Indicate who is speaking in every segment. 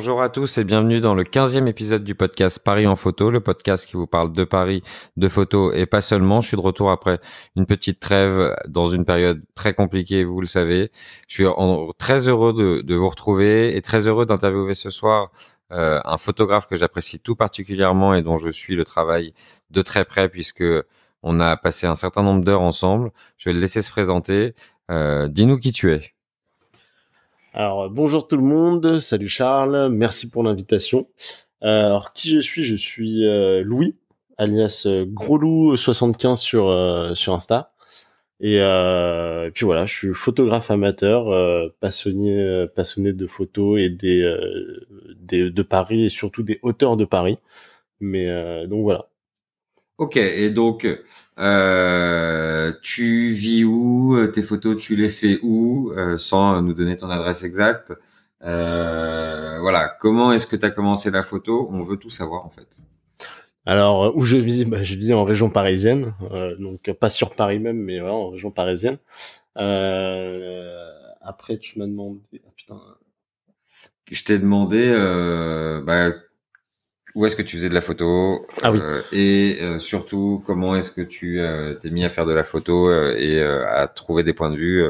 Speaker 1: Bonjour à tous et bienvenue dans le 15e épisode du podcast Paris en photo, le podcast qui vous parle de Paris, de photos et pas seulement. Je suis de retour après une petite trêve dans une période très compliquée, vous le savez. Je suis très heureux de, vous retrouver et très heureux d'interviewer ce soir euh, un photographe que j'apprécie tout particulièrement et dont je suis le travail de très près puisque on a passé un certain nombre d'heures ensemble. Je vais le laisser se présenter. Euh, dis-nous qui tu es.
Speaker 2: Alors bonjour tout le monde, salut Charles, merci pour l'invitation. Alors qui je suis? Je suis euh, Louis, alias euh, Groslou75 sur euh, sur Insta. Et, puis voilà, je suis photographe amateur, passionné passionné de photos et des, des de Paris et surtout des hauteurs de Paris. Mais donc voilà.
Speaker 1: Ok, et donc euh, tu vis où euh, Tes photos, tu les fais où euh, Sans nous donner ton adresse exacte. voilà, comment est-ce que tu as commencé la photo? On veut tout savoir en fait.
Speaker 2: Alors où je vis? Bah, Je vis en région parisienne, donc pas sur Paris même, mais voilà, en région parisienne. après, tu m'as demandé. Ah, putain.
Speaker 1: Je t'ai demandé bah, où est-ce que tu faisais de la photo
Speaker 2: ah, oui. Euh,
Speaker 1: et euh, surtout comment est-ce que tu euh, t'es mis à faire de la photo et à trouver des points de vue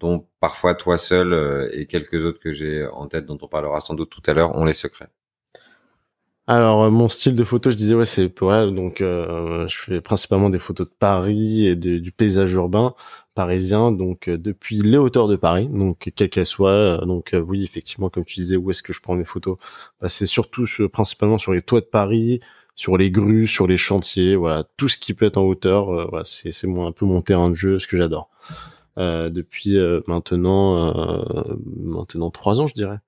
Speaker 1: dont parfois toi seul et quelques autres que j'ai en tête dont on parlera sans doute tout à l'heure ont les secrets.
Speaker 2: Alors mon style de photo, je disais ouais c'est ouais donc je fais principalement des photos de Paris et du paysage urbain parisien, donc euh, depuis les hauteurs de Paris, donc quelle qu'elle soit. Euh, donc euh, oui, effectivement, comme tu disais, où est-ce que je prends mes photos? Bah, C'est surtout principalement sur les toits de Paris, sur les grues, sur les chantiers, voilà, tout ce qui peut être en hauteur. voilà, c'est c'est un peu mon terrain de jeu, ce que j'adore. depuis maintenant maintenant trois ans, je dirais.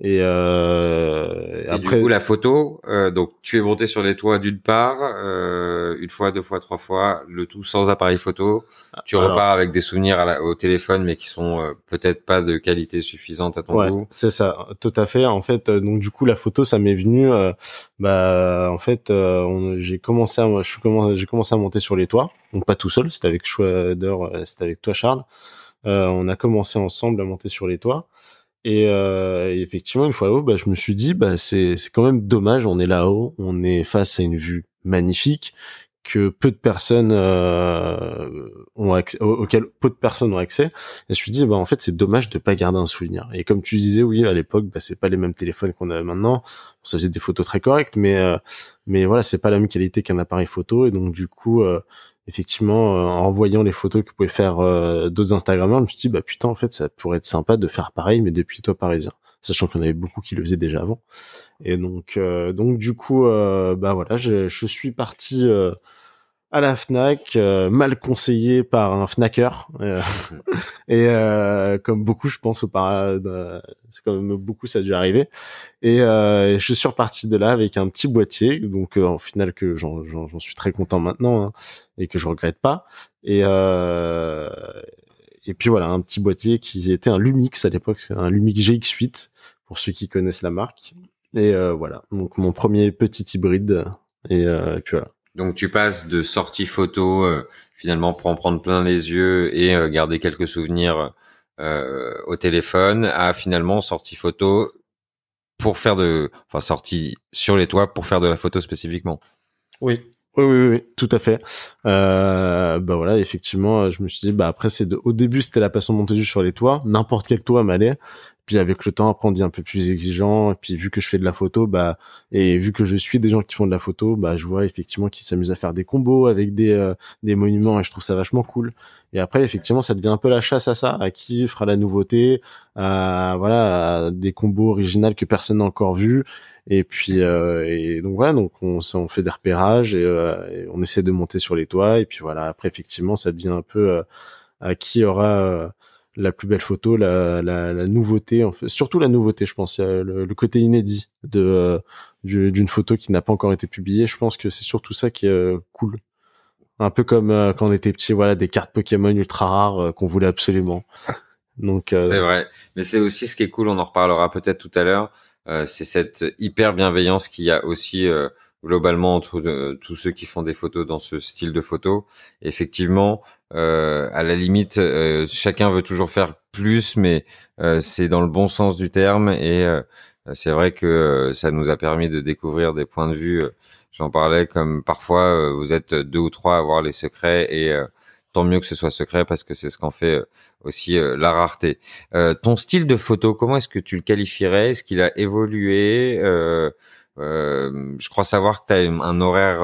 Speaker 2: Et,
Speaker 1: euh, et après, du coup, la photo, euh, donc tu es monté sur les toits d'une part, euh, une fois, deux fois, trois fois, le tout sans appareil photo. Tu repars avec des souvenirs au téléphone, mais qui sont euh, peut-être pas de qualité suffisante à ton
Speaker 2: ouais,
Speaker 1: goût.
Speaker 2: C'est ça, tout à fait. En fait, euh, donc du coup, la photo, ça m'est venu. Euh, bah, en fait, j'ai commencé à, je suis commencé, j'ai commencé à monter sur les toits, donc pas tout seul. C'était avec Schwader, c'était avec toi, Charles. on a commencé ensemble à monter sur les toits. Euh, et, effectivement, une fois là-haut, bah, je me suis dit, bah, c'est, c'est quand même dommage, on est là-haut, on est face à une vue magnifique que peu de personnes euh, ont accès, auquel peu de personnes ont accès. Et je me suis dit, bah en fait, c'est dommage de pas garder un souvenir. Et comme tu disais, oui, à l'époque, bah c'est pas les mêmes téléphones qu'on a maintenant. Ça faisait des photos très correctes, mais euh, mais voilà, c'est pas la même qualité qu'un appareil photo. Et donc du coup, euh, effectivement, euh, en voyant les photos que pouvaient faire euh, d'autres Instagrammeurs, je me suis dit, bah putain, en fait, ça pourrait être sympa de faire pareil, mais depuis toi parisien. Sachant qu'il y en avait beaucoup qui le faisaient déjà avant. Et donc, euh, donc du coup, bah voilà, je, je suis parti à la Fnac, mal conseillé par un Fnacker. et comme beaucoup, je pense, au c'est comme beaucoup, ça a dû arriver. Et je suis reparti de là avec un petit boîtier, donc en final que j'en suis très content maintenant hein, et que je regrette pas. Et et puis voilà, un petit boîtier qui était un Lumix à l'époque, c'est un Lumix GX8 pour ceux qui connaissent la marque. Et voilà, donc mon premier petit hybride. Et, et puis voilà.
Speaker 1: Donc tu passes de sortie photo euh, finalement pour en prendre plein les yeux et euh, garder quelques souvenirs euh, au téléphone à finalement sortie photo pour faire de enfin sortie sur les toits pour faire de la photo spécifiquement.
Speaker 2: Oui. Oui, oui, oui, tout à fait. Bah voilà, effectivement, je me suis dit, bah après, c'est de, au début, c'était la passion de juste sur les toits. N'importe quel toit m'allait. Puis avec le temps, après, on devient un peu plus exigeant. Et puis vu que je fais de la photo, bah et vu que je suis des gens qui font de la photo, bah je vois effectivement qu'ils s'amusent à faire des combos avec des euh, des monuments et je trouve ça vachement cool. Et après, effectivement, ça devient un peu la chasse à ça, à qui fera la nouveauté, à voilà, des combos originaux que personne n'a encore vu. Et puis euh, et donc voilà, donc on, on fait des repérages et, euh, et, on essaie de monter sur les toits. Et puis voilà, après effectivement, ça devient un peu à qui aura la plus belle photo, la, la, la nouveauté, surtout la nouveauté, je pense, le, le côté inédit de euh, d'une photo qui n'a pas encore été publiée. Je pense que c'est surtout ça qui est euh, cool. Un peu comme euh, quand on était petit, voilà, des cartes Pokémon ultra rares qu'on voulait absolument.
Speaker 1: Donc c'est vrai, mais c'est aussi ce qui est cool. On en reparlera peut-être tout à l'heure. c'est cette hyper bienveillance qu'il y a aussi globalement entre tous ceux qui font des photos dans ce style de photo. Effectivement, euh, à la limite, euh, chacun veut toujours faire plus, mais euh, c'est dans le bon sens du terme et c'est vrai que ça nous a permis de découvrir des points de vue. J'en parlais comme parfois vous êtes deux ou trois à avoir les secrets et tant mieux que ce soit secret parce que c'est ce qu'en fait aussi la rareté. ton style de photo, comment est-ce que tu le qualifierais? Est-ce qu'il a évolué? Je crois savoir que tu as un horaire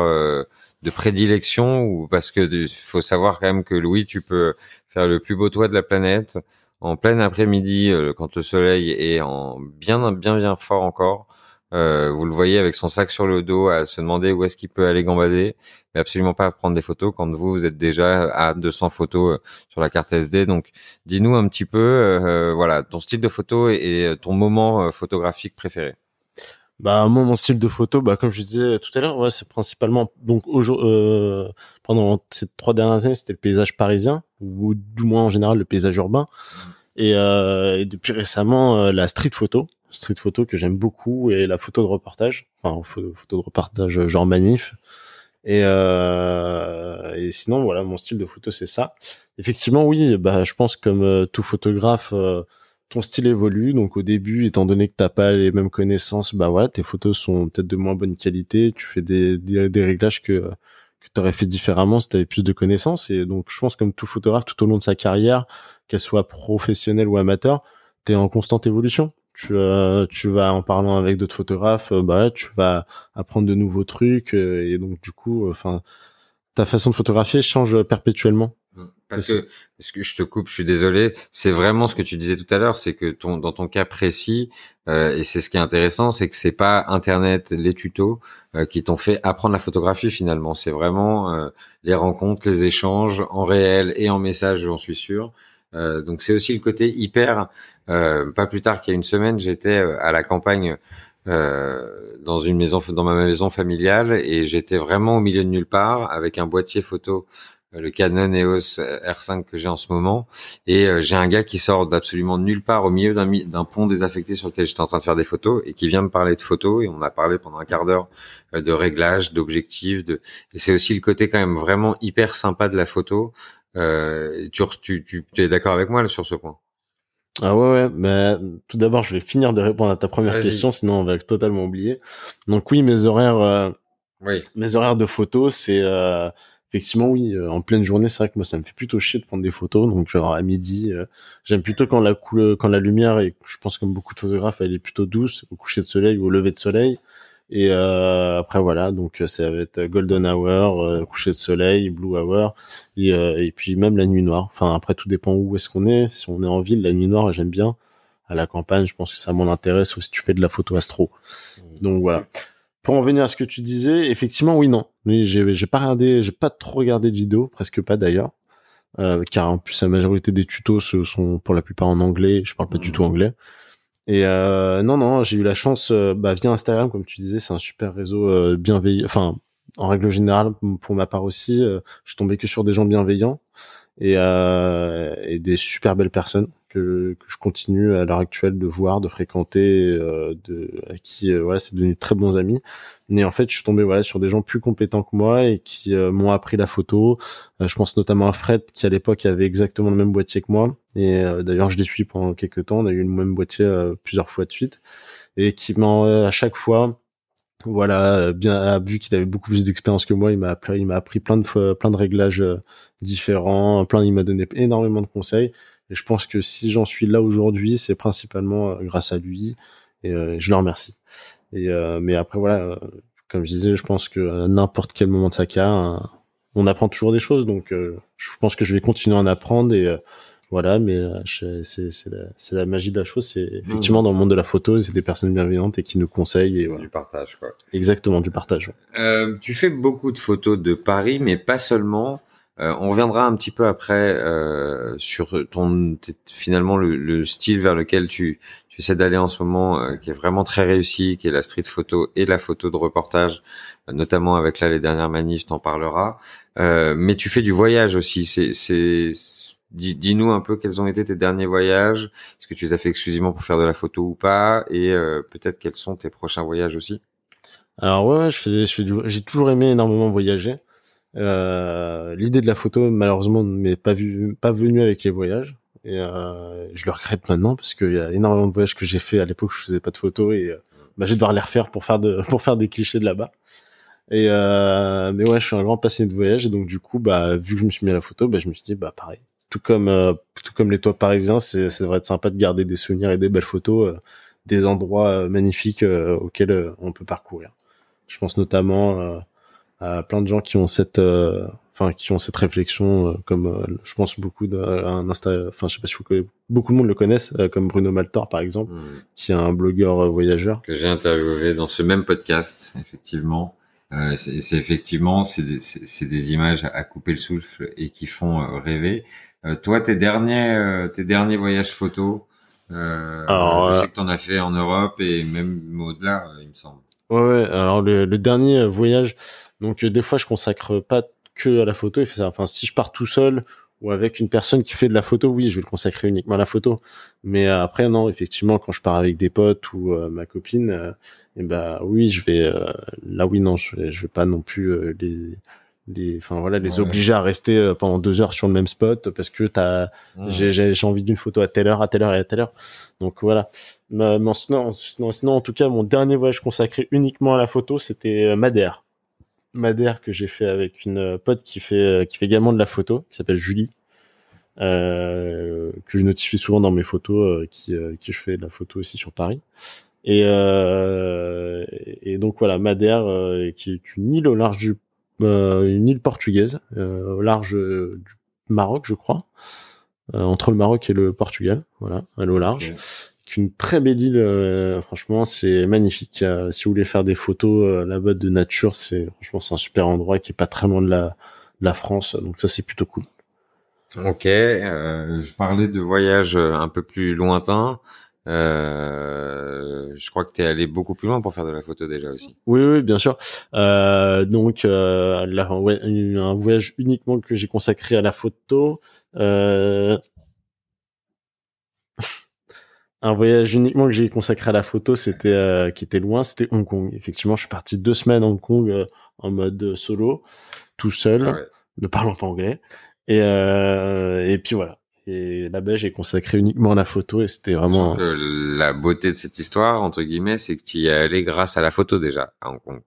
Speaker 1: de prédilection ou parce que faut savoir quand même que Louis, tu peux faire le plus beau toit de la planète en plein après-midi euh, quand le soleil est en bien bien bien fort encore. Euh, vous le voyez avec son sac sur le dos à se demander où est-ce qu'il peut aller gambader, mais absolument pas prendre des photos quand vous vous êtes déjà à 200 photos euh, sur la carte SD. Donc, dis-nous un petit peu, euh, voilà, ton style de photo et ton moment photographique préféré.
Speaker 2: Bah moi mon style de photo, bah comme je disais tout à l'heure, ouais, c'est principalement donc euh, pendant ces trois dernières années, c'était le paysage parisien ou du moins en général le paysage urbain. Et, euh, et depuis récemment euh, la street photo, street photo que j'aime beaucoup et la photo de reportage, enfin photo, de reportage genre manif. Et, euh, et sinon voilà mon style de photo c'est ça. Effectivement oui, bah je pense comme euh, tout photographe ton style évolue. Donc au début, étant donné que t'as pas les mêmes connaissances, bah voilà, tes photos sont peut-être de moins bonne qualité. Tu fais des, des, réglages que que t'aurais fait différemment si t'avais plus de connaissances. Et donc je pense comme tout photographe, tout au long de sa carrière, qu'elle soit professionnelle ou amateur, t'es en constante évolution. Tu, euh, tu vas en parlant avec d'autres photographes, euh, bah tu vas apprendre de nouveaux trucs euh, et donc du coup, enfin, ta façon de photographier change perpétuellement.
Speaker 1: Parce que, parce que je te coupe, je suis désolé. C'est vraiment ce que tu disais tout à l'heure, c'est que ton, dans ton cas précis, euh, et c'est ce qui est intéressant, c'est que c'est pas Internet, les tutos euh, qui t'ont fait apprendre la photographie finalement. C'est vraiment euh, les rencontres, les échanges en réel et en message, j'en suis sûr. Euh, donc c'est aussi le côté hyper. pas plus tard qu'il y a une semaine, j'étais à la campagne. dans une maison, dans ma maison familiale, et j'étais vraiment au milieu de nulle part avec un boîtier photo le Canon EOS R5 que j'ai en ce moment. Et euh, j'ai un gars qui sort d'absolument nulle part au milieu d'un pont désaffecté sur lequel j'étais en train de faire des photos et qui vient me parler de photos. Et on a parlé pendant un quart d'heure euh, de réglage, d'objectifs. De... Et c'est aussi le côté quand même vraiment hyper sympa de la photo. Euh, tu, tu, tu, es d'accord avec moi là, sur ce point?
Speaker 2: Ah ouais, ouais, mais tout d'abord, je vais finir de répondre à ta première question, sinon on va totalement oublier. Donc oui, mes horaires, euh, oui. mes horaires de photos, c'est euh, effectivement, oui, euh, en pleine journée, c'est vrai que moi, ça me fait plutôt chier de prendre des photos. Donc, genre à midi, euh, j'aime plutôt quand la couleur, quand la lumière, et je pense comme beaucoup de photographes, elle est plutôt douce au coucher de soleil ou au lever de soleil. Et euh, après voilà, donc ça va être golden hour, coucher de soleil, blue hour, et, et puis même la nuit noire. Enfin après tout dépend où est-ce qu'on est. Si on est en ville, la nuit noire, j'aime bien. À la campagne, je pense que ça m'en intéresse. Ou si tu fais de la photo astro. Mmh. Donc voilà pour en venir à ce que tu disais, effectivement, oui, non. Oui, j'ai, j'ai pas regardé, j'ai pas trop regardé de vidéos, presque pas d'ailleurs, euh, car en plus la majorité des tutos ce sont pour la plupart en anglais. Je parle pas du tout mmh. anglais. Et euh, non, non, j'ai eu la chance, euh, bah, via Instagram, comme tu disais, c'est un super réseau euh, bienveillant. Enfin, en règle générale, pour ma part aussi, je suis tombé que sur des gens bienveillants et, et des super belles personnes que, je continue à l'heure actuelle de voir, de fréquenter, euh, de à qui euh, voilà, c'est devenu très bons amis. Mais en fait, je suis tombé voilà sur des gens plus compétents que moi et qui euh, m'ont appris la photo. je pense notamment à Fred qui à l'époque avait exactement le même boîtier que moi. Et d'ailleurs, je les suis pendant quelques temps. On a eu le même boîtier plusieurs fois de suite et qui m'a à chaque fois voilà bien vu qu'il avait beaucoup plus d'expérience que moi il m'a appris il m'a appris plein de plein de réglages différents plein il m'a donné énormément de conseils et je pense que si j'en suis là aujourd'hui, c'est principalement euh, grâce à lui. Et euh, je le remercie. Et euh, mais après voilà, comme je disais, je pense que à n'importe quel moment de sa carrière, on apprend toujours des choses. Donc je pense que je vais continuer à en apprendre et voilà, mais c'est la, la, magie de la chose. C'est effectivement mmh. dans le monde de la photo, c'est des personnes bienveillantes et qui nous conseillent. Et,
Speaker 1: Du partage, quoi.
Speaker 2: Exactement, du partage.
Speaker 1: Euh, tu fais beaucoup de photos de Paris, mais pas seulement. Euh, on reviendra un petit peu après euh, sur ton finalement le, style vers lequel tu, tu essaies d'aller en ce moment, euh, qui est vraiment très réussi, qui est la street photo et la photo de reportage, notamment avec là les dernières manifs, t'en parleras. mais tu fais du voyage aussi. C'est, dis-nous un peu quels ont été tes derniers voyages. Est-ce que tu les as fait exclusivement pour faire de la photo ou pas? Et peut-être quels sont tes prochains voyages aussi?
Speaker 2: Alors ouais, je fais, je fais j'ai toujours aimé énormément voyager. Euh, l'idée de la photo, malheureusement, n'est pas vu, pas venue avec les voyages. et euh, je le regrette maintenant parce qu'il y a énormément de voyages que j'ai fait à l'époque où je faisais pas de photos et euh, bah, je vais devoir les refaire pour faire de pour faire des clichés de là-bas. Et euh, mais ouais, je suis un grand passionné de voyage et donc du coup, bah vu que je me suis mis à la photo, bah je me suis dit bah pareil, tout comme euh, tout comme les toits parisiens, c'est ça devrait être sympa de garder des souvenirs et des belles photos euh, des endroits magnifiques auxquels on peut parcourir. Je pense notamment à plein de gens qui ont cette enfin qui ont cette réflexion comme je pense beaucoup d'un Insta enfin je sais pas si vous connaissez, beaucoup de monde le connaissent comme Bruno Maltor par exemple mmh. qui est un blogueur voyageur
Speaker 1: que j'ai interviewé dans ce même podcast effectivement euh, c'est effectivement c'est des, des, images à couper le souffle et qui font euh, rêver. Euh, toi, tes derniers tes derniers voyages photos, alors, je sais que t'en as fait en Europe et même au-delà, il me semble.
Speaker 2: Ouais, ouais. Alors le, le, dernier voyage, donc des fois je consacre pas que à la photo. Enfin, si je pars tout seul ou avec une personne qui fait de la photo, oui, je vais le consacrer uniquement à la photo. Mais après, non, effectivement, quand je pars avec des potes ou ma copine, et bah oui, je vais euh, là oui non, je vais, je vais pas non plus euh, les les enfin voilà les obliger à rester euh, pendant deux heures sur le même spot parce que t'as j'ai j'ai envie d'une photo à telle heure à telle heure et à telle heure. Donc voilà. Mais, sinon, sinon, en tout cas mon dernier voyage consacré uniquement à la photo c'était Madère Madère que j'ai fait avec une pote qui fait qui fait également de la photo qui s'appelle Julie euh, que je notifie souvent dans mes photos qui qui je fais de la photo aussi sur Paris et, euh, et donc voilà, Madère, euh, qui est une île au large du, euh, une île portugaise, au large du Maroc, je crois, entre le Maroc et le Portugal. Voilà, elle est au large. Une très belle île. franchement, c'est magnifique. si vous voulez faire des photos là-bas de nature, c'est franchement c'est un super endroit qui est pas très loin de la, de la France. Donc ça, c'est plutôt cool.
Speaker 1: Ok. je parlais de voyages un peu plus lointains. Euh, je crois que tu es allé beaucoup plus loin pour faire de la photo déjà aussi.
Speaker 2: Oui, oui, bien sûr. Euh, donc, euh, là, ouais, un voyage uniquement que j'ai consacré à la photo. Euh... un voyage uniquement que j'ai consacré à la photo, c'était euh, qui était loin, c'était Hong Kong. Effectivement, je suis parti deux semaines à Hong Kong euh, en mode solo, tout seul, ah ne parlant pas anglais. Et, et puis voilà. Et là-bas, j'ai consacré uniquement à la photo et c'était vraiment.
Speaker 1: la beauté de cette histoire, entre guillemets, c'est que tu y es allé grâce à la photo déjà à Hong Kong.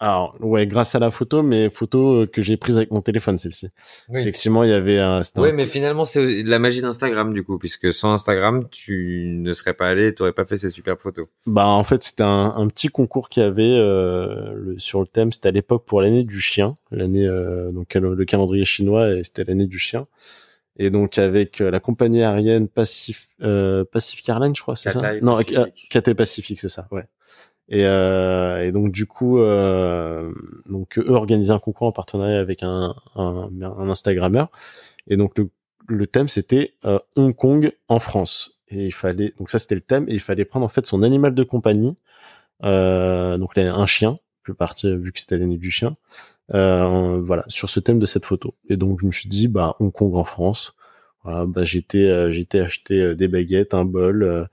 Speaker 2: Alors ouais, grâce à la photo, mais photo euh, que j'ai prise avec mon téléphone, celle-ci. Oui. Effectivement, il y avait un.
Speaker 1: Oui, mais finalement, c'est la magie d'Instagram du coup, puisque sans Instagram, tu ne serais pas allé, tu aurais pas fait ces superbes photos.
Speaker 2: Bah en fait, c'était un, un, petit concours qu'il y avait euh, le, sur le thème. C'était à l'époque pour l'année du chien, l'année euh, donc le calendrier chinois, et c'était l'année du chien et donc avec euh, la compagnie aérienne Pacif, euh, Pacific Airlines, je crois, c'est ça? Non, Cathay Pacific, c'est ça, ouais. Et, euh, et donc du coup, euh, donc eux organisaient un concours en partenariat avec un, un, un Instagrammeur, et donc le, le thème c'était euh, Hong Kong en France. Et il fallait, donc ça c'était le thème, et il fallait prendre en fait son animal de compagnie, euh, donc un chien, plus parti vu que c'était l'année du chien, euh, voilà, sur ce thème de cette photo. Et donc je me suis dit, bah Hong Kong en France. Voilà, bah j'étais euh, j'étais acheté des baguettes, un bol,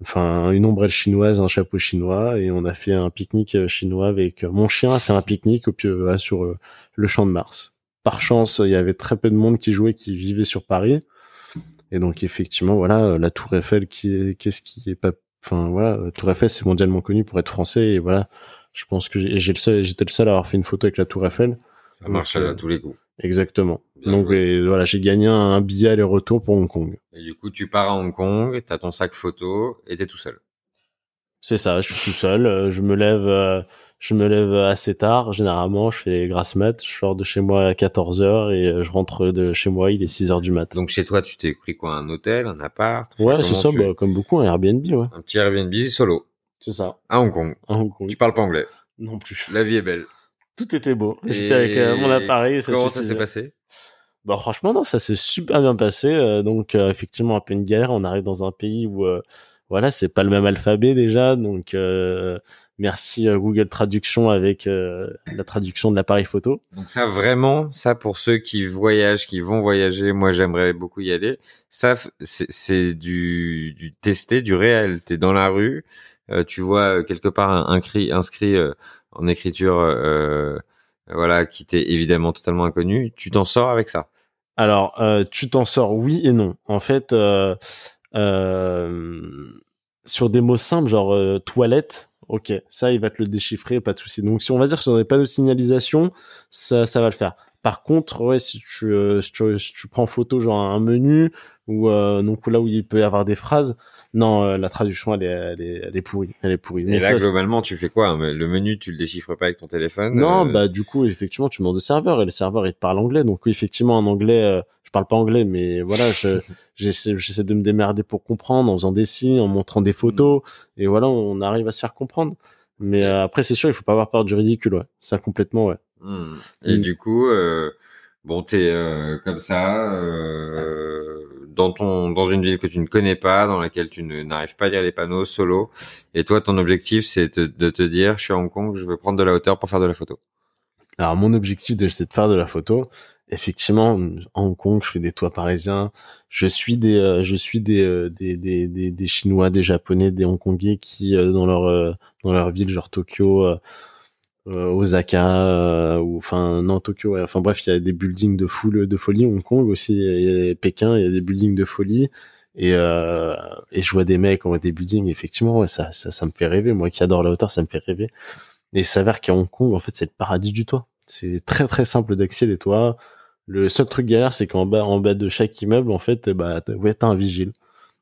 Speaker 2: enfin une ombrelle chinoise, un chapeau chinois, et on a fait un pique-nique chinois avec mon chien a fait un pique-nique au pied sur le champ de Mars. Par chance, il y avait très peu de monde qui jouait, qui vivait sur Paris. Et donc effectivement, voilà, la Tour Eiffel, qui est, qu'est-ce qui est pas, enfin voilà, la Tour Eiffel c'est mondialement connu pour être français et voilà, je pense que j'ai le seul, j'étais le seul à avoir fait une photo avec la Tour Eiffel.
Speaker 1: Ça marche à euh, tous les coups.
Speaker 2: Exactement. Donc voilà, j'ai gagné un billet aller-retour pour Hong Kong.
Speaker 1: Et du coup, tu pars à Hong Kong, t'as ton sac photo et t'es tout seul.
Speaker 2: C'est ça, je suis tout seul. Euh, je me lève, euh, je me lève assez tard. Généralement, je fais grasse mat. Je sors de chez moi à 14 h et je rentre de chez moi, il est 6 h du mat.
Speaker 1: Donc chez toi, tu t'es pris quoi Un hôtel, un appart?
Speaker 2: Ouais, c'est ça, bah, comme beaucoup, un Airbnb, ouais.
Speaker 1: Un petit Airbnb solo.
Speaker 2: C'est ça.
Speaker 1: À Hong Kong.
Speaker 2: À Hong Kong.
Speaker 1: Tu parles pas anglais
Speaker 2: Non plus.
Speaker 1: La vie est belle.
Speaker 2: Tout était beau. J'étais avec euh, mon appareil.
Speaker 1: Ça comment ça s'est passé?
Speaker 2: Bah franchement non, ça s'est super bien passé. Euh, donc euh, effectivement un peu une galère. On arrive dans un pays où voilà c'est pas le même alphabet déjà. Donc merci Google Traduction avec la traduction de l'appareil photo.
Speaker 1: Donc ça vraiment, ça pour ceux qui voyagent, qui vont voyager, moi j'aimerais beaucoup y aller. Ça c'est du, du testé, du réel. T'es dans la rue, euh, tu vois euh, quelque part un, inscrit euh, en écriture, voilà, qui t'est évidemment totalement inconnu, tu t'en sors avec ça?
Speaker 2: Alors, euh, tu t'en sors oui et non. En fait, euh, euh, sur des mots simples, genre euh, toilette, ok, ça, il va te le déchiffrer, pas de souci. Donc, si on va dire que sur des panneaux de signalisation, ça, ça va le faire. Par contre, ouais, si tu, euh, si tu, si tu prends photo genre un menu ou euh, donc là où il peut y avoir des phrases, non, euh, la traduction elle est, elle est, elle est pourrie, elle est pourrie.
Speaker 1: Et
Speaker 2: Donc
Speaker 1: là,
Speaker 2: ça,
Speaker 1: globalement, tu fais quoi hein Le menu, tu le déchiffres pas avec ton téléphone
Speaker 2: non,
Speaker 1: euh,
Speaker 2: bah du coup effectivement tu demandes au serveur et le serveur il te parle anglais. Donc effectivement en anglais euh, je parle pas anglais mais voilà je j'essaie j'essaie de me démerder pour comprendre en faisant des signes en montrant des photos. Et voilà on arrive à se faire comprendre. Mais euh, après c'est sûr il faut pas avoir peur du ridicule ouais. Ça complètement ouais.
Speaker 1: Hmm. Et
Speaker 2: Mm.
Speaker 1: du coup, euh, bon, t'es euh, comme ça euh, dans une ville que tu ne connais pas, dans laquelle tu n'arrives pas à lire les panneaux solo. Et toi, ton objectif, c'est de te dire, je suis à Hong Kong, je veux prendre de la hauteur pour faire de la photo.
Speaker 2: alors mon objectif c'est de faire de la photo effectivement à Hong Kong je fais des toits parisiens je suis des euh, je suis des, euh, des, des des des chinois des japonais des hongkongais qui euh, dans leur dans leur ville genre Tokyo Osaka euh, ou enfin non Tokyo ouais. enfin bref il y a des buildings de foule de folie. Hong Kong aussi et Pékin il y a des buildings de folie. Et euh, et je vois des mecs des buildings. Effectivement ouais, ça, ça ça me fait rêver. Moi qui adore la hauteur ça me fait rêver. Et il s'avère qu'à Hong Kong en fait c'est le paradis du toit. C'est très très simple d'accès les toits. Le seul truc galère c'est qu'en bas en bas de chaque immeuble en fait bah ouais t'as un vigile.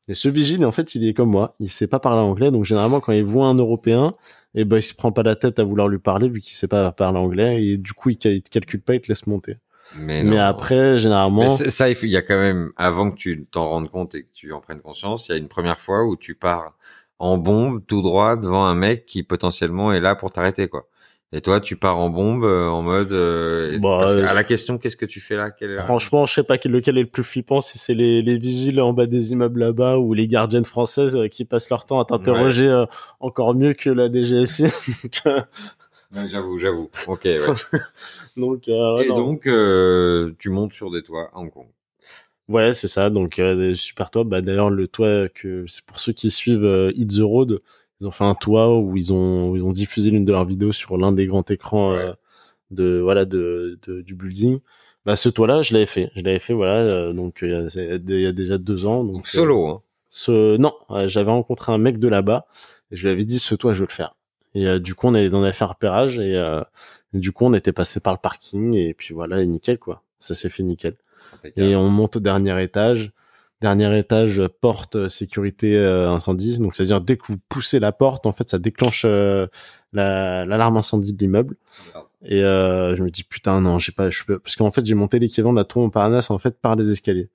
Speaker 2: Et ce vigile en fait il est comme moi. Il sait pas parler anglais. Donc généralement quand il voit un européen et ben il se prend pas la tête à vouloir lui parler vu qu'il sait pas parler anglais et du coup il, te calcule pas il te laisse monter
Speaker 1: Mais,
Speaker 2: mais après
Speaker 1: Mais
Speaker 2: généralement
Speaker 1: c'est- ça, il y a quand même, avant que tu t'en rendes compte et que tu en prennes conscience, il y a une première fois où tu pars en bombe tout droit devant un mec qui potentiellement est là pour t'arrêter, quoi. Et toi, tu pars en bombe euh, en mode. euh,
Speaker 2: Bah,
Speaker 1: parce que
Speaker 2: euh,
Speaker 1: à la question, qu'est-ce que tu fais là? La-
Speaker 2: franchement je sais pas quel- lequel est le plus flippant si c'est les, les vigiles en bas des immeubles là-bas ou les gardiennes françaises euh, qui passent leur temps à t'interroger encore mieux que la DGSI
Speaker 1: Ouais, J'avoue, j'avoue. Ok. Ouais.
Speaker 2: donc, euh,
Speaker 1: et
Speaker 2: non.
Speaker 1: donc, euh, tu montes sur des toits à Hong Kong.
Speaker 2: Ouais, c'est ça. Donc euh, super toits. Bah d'ailleurs le toit que c'est pour ceux qui suivent Hit the Road, ils ont fait un toit où ils ont où ils ont diffusé l'une de leurs vidéos sur l'un des grands écrans euh, de voilà de, de du building. Bah ce toit-là, je l'avais fait. Je l'avais fait voilà euh, donc euh, il y a- y déjà deux ans. Donc,
Speaker 1: Donc
Speaker 2: euh,
Speaker 1: solo. Hein.
Speaker 2: ce non, euh, j'avais rencontré un mec de là-bas et je lui avais dit ce toit je veux le faire. Et euh, du coup on avait fait un repérage et euh, du coup on était passé par le parking et puis voilà et nickel quoi. Ça s'est fait nickel et on monte au dernier étage. Dernier étage, euh, porte euh, sécurité euh, incendie. Donc, c'est-à-dire dès que vous poussez la porte, en fait, ça déclenche euh, la- l'alarme incendie de l'immeuble. Et euh, je me dis putain non, j'ai pas, je peux... parce qu'en fait j'ai monté l'équivalent de la tour Montparnasse en fait par les escaliers.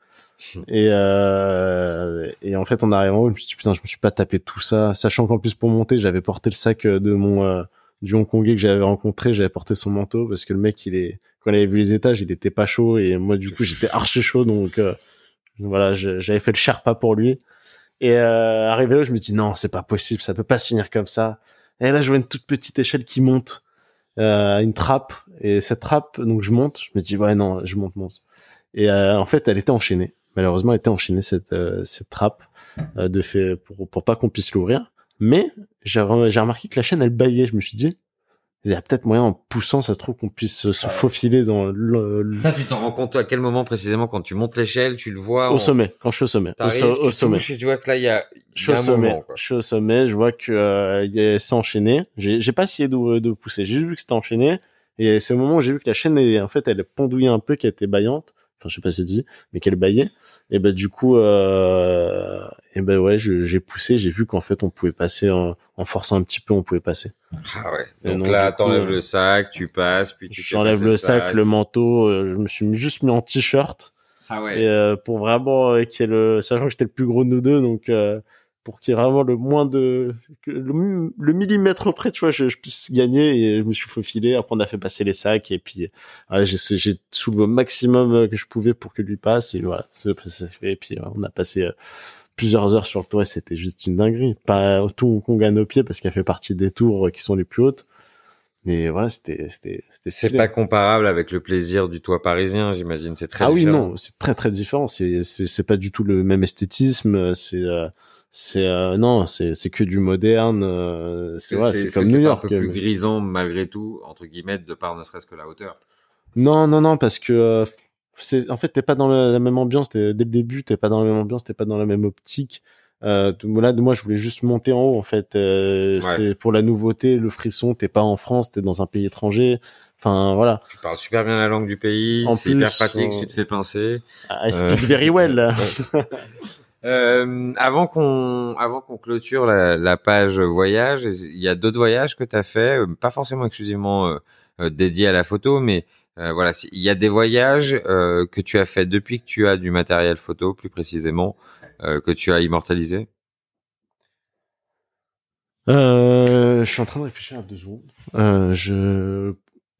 Speaker 2: Et euh, et en fait en arrivant, en haut, je me suis dit putain, je me suis pas tapé tout ça, sachant qu'en plus pour monter j'avais porté le sac de mon euh, du Hongkongais que j'avais rencontré, j'avais porté son manteau parce que le mec il est quand il avait vu les étages, il était pas chaud et moi du coup j'étais archi chaud donc euh, voilà, j'avais fait le Sherpa pour lui. Et euh, arrivé là, je me dis non, c'est pas possible, ça peut pas se finir comme ça. Et là, je vois une toute petite échelle qui monte, euh, une trappe. Et cette trappe, donc je monte, je me dis ouais non, je monte, monte. Et euh, en fait, elle était enchaînée. Malheureusement, elle était enchaînée cette euh, cette trappe euh, de fait pour pour pas qu'on puisse l'ouvrir. Mais j'ai remarqué que la chaîne elle baillait. Je me suis dit il y a peut-être moyen en poussant, ça se trouve qu'on puisse se, faufiler dans le,
Speaker 1: Ça, tu t'en rends compte à quel moment précisément quand tu montes l'échelle, tu le vois
Speaker 2: au sommet quand je suis au sommet. Au,
Speaker 1: T'arrives,
Speaker 2: so-
Speaker 1: tu
Speaker 2: au sommet.
Speaker 1: touches tu vois que là, il y a,
Speaker 2: je suis au sommet,
Speaker 1: moment,
Speaker 2: je suis au sommet, je vois que euh, il y a c'est enchaîné. J'ai j'ai pas essayé de, de pousser, j'ai juste vu que c'était enchaîné et c'est au moment où j'ai vu que la chaîne est, en fait elle pendouillait un peu, qu'elle était baillante. Enfin je sais pas si c'est dit, mais qu'elle baillait. Et ben du coup euh, et ben ouais, j'ai poussé, j'ai vu qu'en fait on pouvait passer en, en forçant un petit peu, on pouvait passer.
Speaker 1: Ah ouais. Donc là, t'enlèves
Speaker 2: euh,
Speaker 1: le sac, tu passes, puis tu
Speaker 2: J'enlève le sac, le manteau, euh, je me suis juste mis en t-shirt
Speaker 1: Ah ouais.
Speaker 2: et euh, pour vraiment euh, qu'il y ait le sachant que j'étais le plus gros de nous deux donc euh, pour qu'il y ait vraiment le moins de le, le millimètre près tu vois je, je puisse gagner et je me suis faufilé. Après on a fait passer les sacs et puis voilà, j'ai j'ai soulevé au maximum euh, que je pouvais pour que lui passe et voilà ça s'est fait. Et puis euh, on a passé euh, plusieurs heures sur le tour et c'était juste une dinguerie. Pas tout Hong Kong à nos pieds parce qu'elle fait partie des tours qui sont les plus hautes. Mais voilà c'était c'était c'était
Speaker 1: C'est pas comparable avec le plaisir du toit parisien, j'imagine. C'est très
Speaker 2: ah oui non c'est très très différent. C'est c'est c'est pas du tout le même esthétisme. C'est euh, c'est euh, non c'est c'est que du moderne euh, c'est ouais, c'est comme New York
Speaker 1: un peu plus grisant malgré tout, entre guillemets, de par ne serait-ce que la hauteur?
Speaker 2: non non non parce que euh, c'est en fait t'es pas dans la, même ambiance dès le début t'es pas dans la même ambiance t'es pas dans la même optique. Euh, là moi je voulais juste monter en haut en fait. Euh, c'est pour la nouveauté le frisson t'es pas en France t'es dans un pays étranger. Enfin voilà.
Speaker 1: Tu parles super bien la langue du pays c'est hyper pratique tu te fais pincer.
Speaker 2: I speak very well
Speaker 1: Euh, avant qu'on avant qu'on clôture la, la, page voyage, il y a d'autres voyages que tu as fait, euh, pas forcément exclusivement euh, euh, dédiés à la photo, mais euh, voilà, il y a des voyages que tu as fait depuis que tu as du matériel photo, plus précisément, que tu as immortalisé?
Speaker 2: je suis en train de réfléchir à deux secondes. je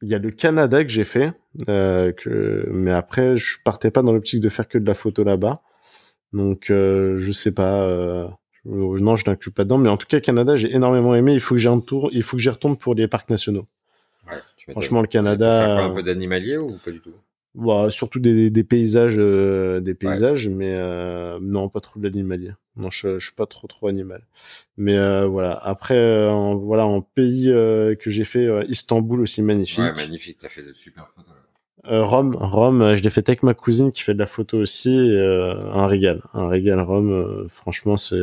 Speaker 2: il y a le Canada que j'ai fait, que mais après je partais pas dans l'optique de faire que de la photo là-bas. Donc euh, je sais pas. Euh, non, je n'inclus pas dedans, mais en tout cas Canada, j'ai énormément aimé. Il faut que j'y retourne. Il faut que j'y retourne pour les parcs nationaux.
Speaker 1: Ouais,
Speaker 2: Franchement, le Canada.
Speaker 1: un peu d'animalier ou pas du tout?
Speaker 2: Bah, surtout des, des paysages, euh, des paysages, mais euh, non, pas trop de l'animalier. Non, je, je suis pas trop trop animal. Mais euh, voilà. Après, en, voilà, en pays que j'ai fait, Istanbul aussi magnifique.
Speaker 1: Ouais, magnifique. T'as fait de super photos.
Speaker 2: Euh, Rome, Rome, euh, je l'ai fait avec ma cousine qui fait de la photo aussi. Euh, un régal, un régal Rome. franchement, c'est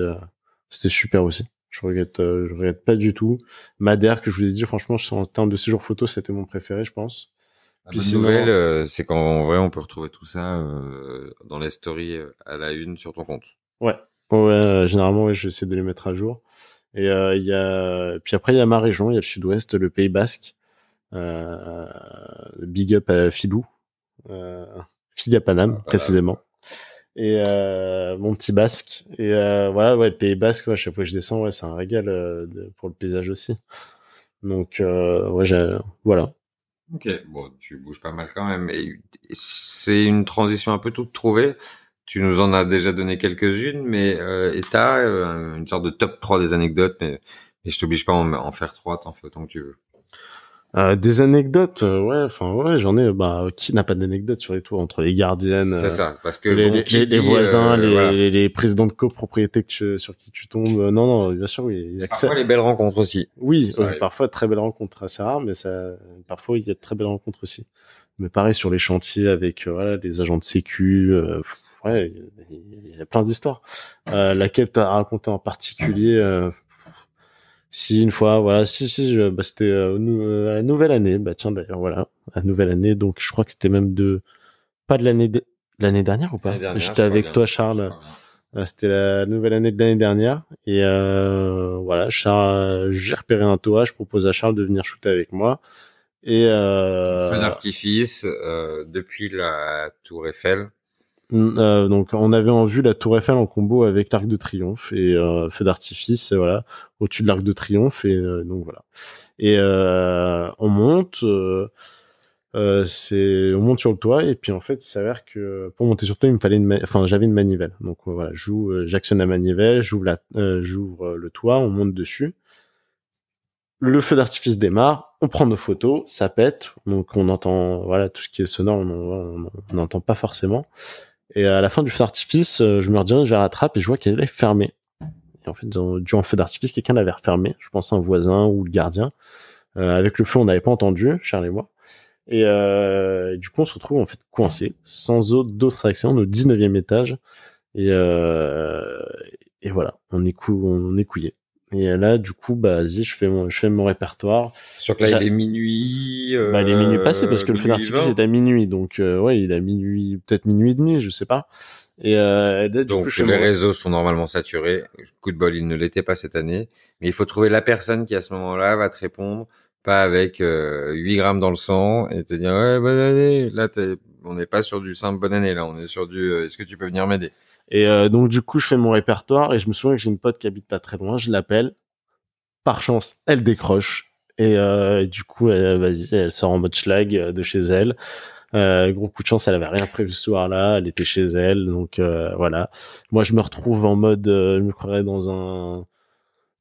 Speaker 2: c'était super aussi. Je regrette, je regrette pas du tout. Madère, que je vous ai dit, franchement, en termes de séjour photo, c'était mon préféré, je pense.
Speaker 1: La bonne nouvelle, c'est qu'en vrai, on peut retrouver tout ça dans les stories à la une sur ton compte.
Speaker 2: Ouais, ouais. généralement, ouais, j'essaie de les mettre à jour. Et il y a, puis après, il y a ma région, il y a le Sud-Ouest, le Pays Basque. Euh, big up à Filou, euh, à Paname, ah, précisément. Et euh, mon petit basque. Et euh, voilà, ouais, le Pays Basque, ouais, chaque fois que je descends, ouais, c'est un régal pour le paysage aussi. Donc, ouais, voilà.
Speaker 1: Ok, bon, tu bouges pas mal quand même. Et c'est une transition un peu toute trouvée. Tu nous en as déjà donné quelques-unes, mais euh, et t'as une sorte de top 3 des anecdotes, mais, mais je t'oblige pas à en, faire trois, t'en fais autant que tu veux.
Speaker 2: Euh, des anecdotes, euh, ouais, enfin ouais, j'en ai. Bah, qui n'a pas d'anecdotes sur les tours entre les gardiennes
Speaker 1: C'est ça, parce que
Speaker 2: les, les, voisins, les, les, présidents de copropriété que sur qui tu tombes. non, non, bien sûr, oui.
Speaker 1: Il y a parfois les belles rencontres aussi.
Speaker 2: Oui, parfois très belles rencontres, assez rares, mais ça, parfois il y a de très belles rencontres aussi. Mais pareil sur les chantiers avec voilà les agents de sécu. ouais, il y a plein d'histoires. Euh, laquelle tu as raconté en particulier si une fois, voilà, si si, je, bah, c'était euh, euh, la nouvelle année. Bah tiens d'ailleurs, voilà, la nouvelle année. Donc je crois que c'était même de pas de l'année l'année dernière ou pas? J'étais avec toi, Charles. Euh, c'était la nouvelle année de l'année dernière et euh, voilà, Charles, j'ai repéré un toit. Je propose à Charles de venir shooter avec moi. Et euh,
Speaker 1: feu d'artifice euh, depuis la Tour Eiffel
Speaker 2: euh, donc on avait en vue la Tour Eiffel en combo avec l'Arc de Triomphe et euh, feu d'artifice voilà au-dessus de l'Arc de Triomphe et euh, donc voilà. Et euh, on monte c'est on monte sur le toit et puis en fait il s'avère que pour monter sur le toit il me fallait une enfin j'avais une manivelle. Donc voilà j'actionne la manivelle j'ouvre la j'ouvre le toit on monte dessus. Le feu d'artifice démarre, on prend nos photos, ça pète, donc on entend voilà tout ce qui est sonore, on n'entend pas forcément. Et à la fin du feu d'artifice, euh, je me redirige vers la trappe et je vois qu'elle est fermée. Et en fait, durant le feu d'artifice, quelqu'un l'avait refermée. Je pense un voisin ou le gardien. Euh, avec le feu, on n'avait pas entendu, Charles et moi. Et, euh, du coup, on se retrouve en fait coincé, sans d'autres accès, au 19e étage. Et, voilà, on est, on est couillé. Et là, du coup, bah, vas-y, je fais mon, je fais mon répertoire.
Speaker 1: Sur que là, il est minuit.
Speaker 2: Euh, bah, il est minuit passé parce que le feu d'artifice est à minuit, donc euh, ouais, il est à minuit, peut-être minuit et demi, je sais pas. Et euh,
Speaker 1: donc les réseaux sont normalement saturés. Coup de bol, il ne l'était pas cette année, mais il faut trouver la personne qui à ce moment-là va te répondre, pas avec euh, 8 grammes dans le sang et te dire ouais bonne année. Là, on n'est pas sur du simple bonne année, là, on est sur du est-ce que tu peux venir m'aider?
Speaker 2: Et euh, donc du coup, je fais mon répertoire et je me souviens que j'ai une pote qui habite pas très loin. Je l'appelle. Par chance, elle décroche et, euh, du coup, elle, vas-y, elle sort en mode schlag euh, de chez elle. Euh, gros coup de chance, elle avait rien prévu ce soir-là, elle était chez elle, donc euh, voilà. Moi, je me retrouve en mode, euh, je me croirais dans un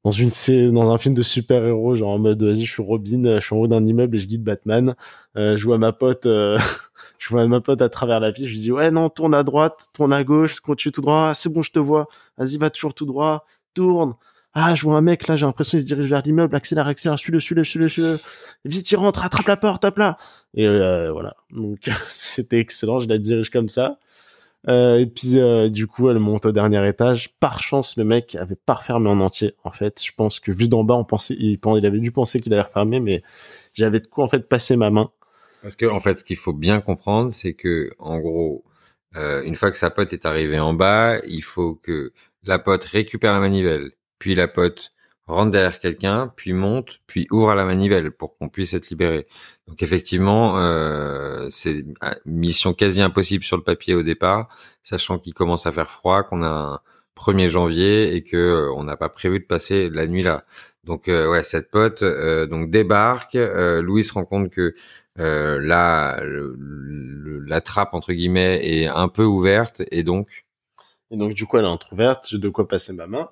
Speaker 2: dans une dans un film de super-héros, genre en mode vas-y, je suis Robin, je suis en haut d'un immeuble et je guide Batman. je vois ma pote je vois ma pote à travers la vie, je lui dis ouais non, tourne à droite, tourne à gauche, continue tout droit, ah, c'est bon, je te vois, vas-y va toujours tout droit, tourne. Ah, je vois un mec là, j'ai l'impression qu'il se dirige vers l'immeuble, accélère, accélère, suis-le, suis-le, suis-le, suis-le. Vite, il rentre, attrape la porte, hop là. Et euh, voilà. Donc c'était excellent, je la dirige comme ça. Euh, et puis euh, du coup, elle monte au dernier étage. Par chance, le mec avait pas refermé en entier. En fait, je pense que vu d'en bas, on pensait, il, avait dû penser qu'il avait refermé, mais j'avais de quoi en fait passer ma main.
Speaker 1: Parce que en fait, ce qu'il faut bien comprendre, c'est que en gros, euh, une fois que sa pote est arrivée en bas, il faut que la pote récupère la manivelle puis la pote rentre derrière quelqu'un, puis monte, puis ouvre la manivelle pour qu'on puisse être libéré. Donc effectivement, euh, c'est mission quasi impossible sur le papier au départ, sachant qu'il commence à faire froid, qu'on a un 1er janvier et que euh, on n'a pas prévu de passer la nuit là. Donc euh, ouais, cette pote euh, donc débarque. Louis se rend compte que là, la trappe entre guillemets est un peu ouverte et donc.
Speaker 2: Et donc du coup, elle est entrouverte. J'ai de quoi passer ma main.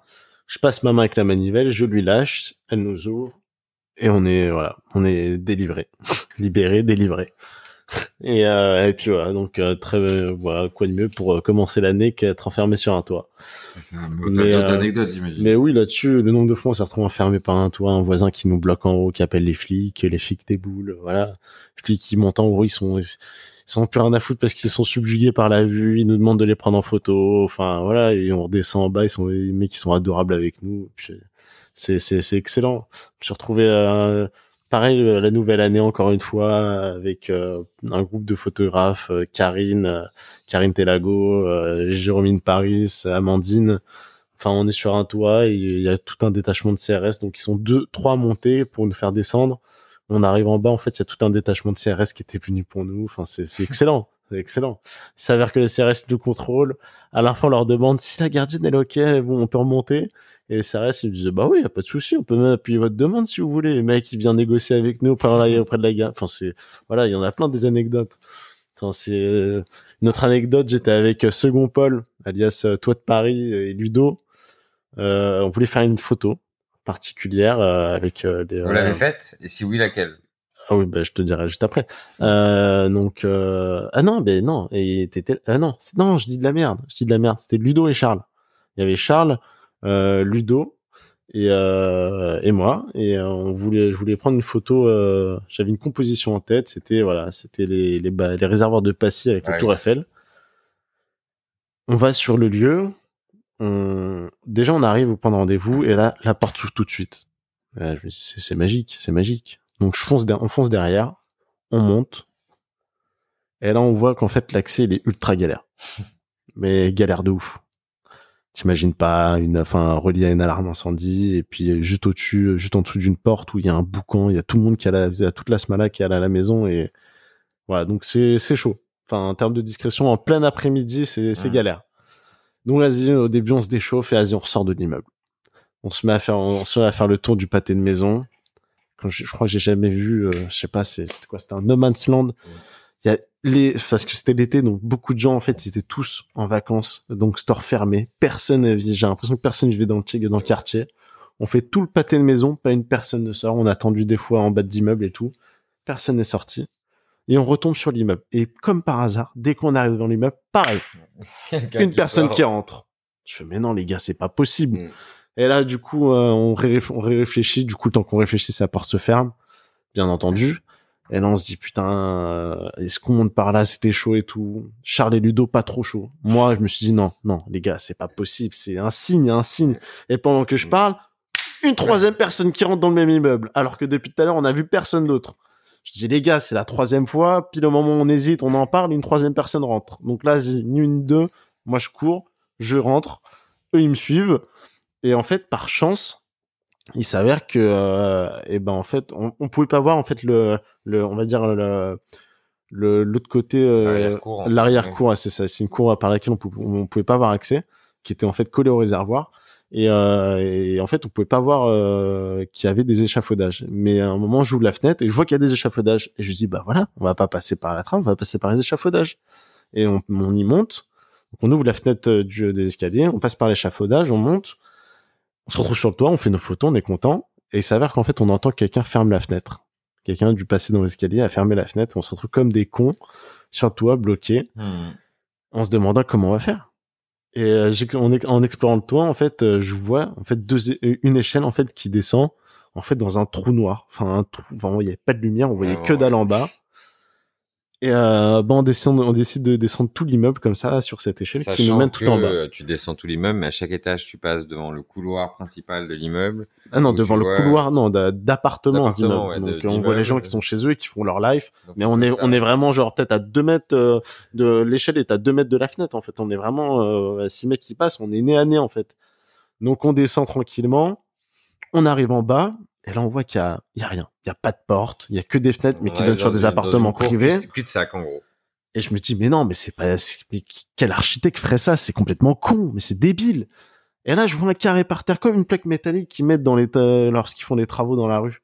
Speaker 2: Je passe ma main avec la manivelle, je lui lâche, elle nous ouvre et on est voilà, on est délivré, libéré, délivré. Et, euh, et puis voilà, donc euh, très euh, voilà quoi de mieux pour euh, commencer l'année qu'être enfermé sur un toit.
Speaker 1: C'est une mais, anecdote,
Speaker 2: mais oui, là-dessus, le nombre de fois on s'est retrouvé enfermé par un toit, un voisin qui nous bloque en haut, qui appelle les flics, les flics déboulent, voilà, les flics qui montent en haut, ils sont ils sont plus rien à foutre parce qu'ils sont subjugués par la vue, ils nous demandent de les prendre en photo, enfin voilà, et on redescend en bas, ils sont les mecs qui sont adorables avec nous, c'est c'est c'est excellent. Je me suis retrouvé euh, pareil la nouvelle année encore une fois avec euh, un groupe de photographes, euh, Karine, euh, Karine Telago, Jérôme Paris, Amandine. Enfin, on est sur un toit, et il y a tout un détachement de CRS, donc ils sont deux, trois montés pour nous faire descendre on arrive en bas, en fait, il y a tout un détachement de CRS qui était venu pour nous. Enfin, c'est, c'est excellent. C'est excellent. Il s'avère que les CRS nous contrôlent. À la fin, on leur demande si la gardienne est ok, bon, on peut remonter. Et les CRS, ils disent, bah oui, y a pas de souci, on peut même appuyer votre demande si vous voulez. Le mec, il vient négocier avec nous auprès de la gare. Enfin, c'est, voilà, il y en a plein des anecdotes. Enfin, c'est, euh, une autre anecdote, j'étais avec euh, Second Paul, alias euh, Toi de Paris et Ludo. Euh, on voulait faire une photo particulière euh, avec euh, des.
Speaker 1: Vous l'avez faite? Et si oui, laquelle?
Speaker 2: Ah oui, bah, je te dirai juste après. Euh, donc ah non, mais non, et t'étais ah non, non, je dis de la merde, je dis de la merde. C'était Ludo et Charles. Il y avait Charles, Ludo et et moi, et on voulait, je voulais prendre une photo. J'avais une composition en tête. C'était voilà, c'était les les, les réservoirs de Passy avec la Tour Eiffel. On va sur le lieu, déjà on arrive au point de rendez-vous et là la porte s'ouvre tout de suite. c'est magique, c'est magique. Donc je fonce, on fonce derrière, on monte et là on voit qu'en fait l'accès il est ultra galère, mais galère de ouf. T'imagines pas une, enfin relié à une alarme incendie et puis juste au-dessus, juste en dessous d'une porte où il y a un boucan, il y a tout le monde qui a, la, il y a toute la smala qui est à la maison et voilà donc c'est c'est chaud. Enfin en termes de discrétion en plein après-midi c'est c'est galère. Donc vas-y, au début on se déchauffe et vas-y on ressort de l'immeuble. On se met à faire, on se met à faire le tour du pâté de maison. Quand je, crois que j'ai jamais vu, euh, je sais pas, c'était quoi, c'était un no man's land. Il y a les, parce que c'était l'été, donc beaucoup de gens en fait, ils étaient tous en vacances, donc store fermé. Personne, j'ai l'impression que personne vivait dans le dans le quartier. On fait tout le pâté de maison, pas une personne ne sort. On a attendu des fois en bas d'immeuble et tout. Personne n'est sorti et on retombe sur l'immeuble. Et comme par hasard, dès qu'on arrive dans l'immeuble, pareil, une personne qui rentre. Je fais mais non les gars, c'est pas possible. Mm. Et là du coup, euh, on, réfléchit. Du coup, tant qu'on réfléchit, sa porte se ferme, bien entendu. Et là on se dit putain, euh, est-ce qu'on monte par là? C'était chaud et tout. Charles et Ludo pas trop chaud. Moi, je me suis dit non, non les gars, c'est pas possible. C'est un signe, un signe. Et pendant que je mm. parle, une troisième personne qui rentre dans le même immeuble, alors que depuis tout à l'heure on a vu personne d'autre. Je dis les gars, c'est la troisième fois. Puis au moment où on hésite, on en parle, une troisième personne rentre. Donc là, une, deux. Moi, je cours, je rentre. Eux, ils me suivent. Et en fait, par chance, il s'avère que, euh, eh ben en fait, on, on pouvait pas voir en fait le, le, on va dire le, le l'autre côté, euh, l'arrière-cour. c'est ça. C'est une cour par laquelle on, pouvait, on pouvait pas avoir accès, qui était en fait collée au réservoir. Et, euh, et, en fait, on pouvait pas voir euh, qu'il y avait des échafaudages. Mais à un moment, j'ouvre la fenêtre et je vois qu'il y a des échafaudages. Et je dis, bah voilà, on va pas passer par la trame, on va passer par les échafaudages. Et on, on y monte. Donc on ouvre la fenêtre euh, du, des escaliers, on passe par l'échafaudage, on monte, on se retrouve sur le toit, on fait nos photos, on est content. Et il s'avère qu'en fait, on entend que quelqu'un ferme la fenêtre. Quelqu'un a dû passer dans l'escalier, a fermé la fenêtre. On se retrouve comme des cons sur le toit, bloqués, hmm. en se demandant comment on va faire Et euh, en, ex- en explorant le toit, en fait, euh, je vois en fait deux, é- une échelle en fait qui descend en fait dans un trou noir. Enfin, un trou. Enfin, il n'y avait pas de lumière, on voyait
Speaker 1: Ouais,
Speaker 2: que dalle en bas. Et euh, bah, on, descend, on décide de descendre tout l'immeuble comme ça sur cette échelle qui nous mène tout en bas.
Speaker 1: euh, Tu descends tout l'immeuble, mais à chaque étage, tu passes devant le couloir principal de l'immeuble.
Speaker 2: Ah non, devant le
Speaker 1: vois-
Speaker 2: couloir, non, d'a-
Speaker 1: d'appartement,
Speaker 2: d'immeuble.
Speaker 1: ouais,
Speaker 2: Donc on voit les gens qui sont chez eux et qui font leur.
Speaker 1: Donc,
Speaker 2: Mais on est,
Speaker 1: ça.
Speaker 2: on est vraiment genre peut-être à 2 mètres euh, de l'échelle est à 2 mètres de la fenêtre en fait. On est vraiment euh, à 6 mecs qui passent, on est nez à nez en fait. Donc on descend tranquillement, on arrive en bas et là on voit qu'il y a, il y a rien, il y a pas de porte, il y a que des fenêtres mais qui donnent sur des appartements privés.
Speaker 1: cul- Cul-de-sac, en gros.
Speaker 2: Et je me dis mais non mais c'est pas mais quel architecte ferait ça? C'est complètement con, mais c'est débile. Et là je vois un carré par terre comme une plaque métallique qu'ils mettent dans les lorsqu'ils font des travaux dans la rue.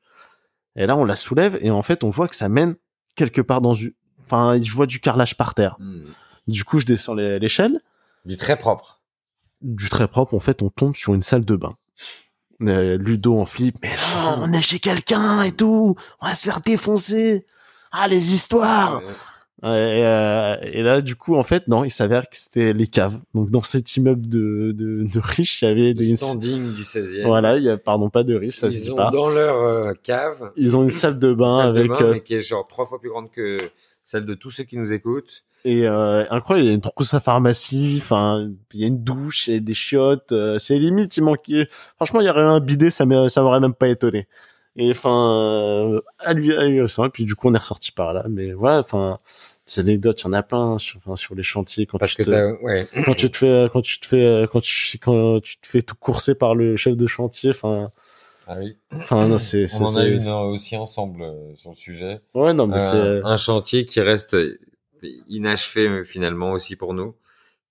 Speaker 2: Et là on la soulève et en fait on voit que ça mène quelque part dans une enfin je vois du carrelage par terre.
Speaker 1: Hmm.
Speaker 2: Du coup je descends l'échelle,
Speaker 1: Du très propre.
Speaker 2: du très propre en fait on tombe sur une salle de bain. Euh, Ludo en flip, mais non, on est chez quelqu'un et tout, on va se faire défoncer. Ah les histoires. Et, euh, et là, du coup, en fait, non, il s'avère que c'était les caves. Donc, dans cet immeuble de, de, de riches, il y avait des...
Speaker 1: standing du 16e.
Speaker 2: Voilà, il y a, pardon, pas de riches, ça se
Speaker 1: Ils
Speaker 2: dit
Speaker 1: ont
Speaker 2: pas.
Speaker 1: dans leur euh, cave
Speaker 2: Ils ont une salle de bain
Speaker 1: salle de
Speaker 2: avec...
Speaker 1: bain,
Speaker 2: euh,
Speaker 1: mais qui est genre trois fois plus grande que celle de tous ceux qui nous écoutent.
Speaker 2: Et euh, incroyable, il y a une trousse à pharmacie, enfin, il y a une douche, il y a des chiottes. euh, c'est limite, il manquait... Franchement, il y aurait un bidet, ça m'aurait ça m'aurait même pas étonné. Et enfin, euh, à lui, à lui. Et puis, du coup, on est ressorti par là. Mais voilà, enfin... Ces anecdotes, il y en a plein sur, enfin, sur les chantiers quand
Speaker 1: Parce
Speaker 2: tu
Speaker 1: que
Speaker 2: te-
Speaker 1: ouais.
Speaker 2: quand tu te fais quand tu te fais quand tu quand tu te fais tout courser par le chef de chantier enfin
Speaker 1: Ah oui.
Speaker 2: enfin non c'est
Speaker 1: On en a une euh, aussi ensemble euh, sur le sujet.
Speaker 2: ouais non mais
Speaker 1: Euh,
Speaker 2: c'est
Speaker 1: un chantier qui reste inachevé euh, finalement aussi pour nous.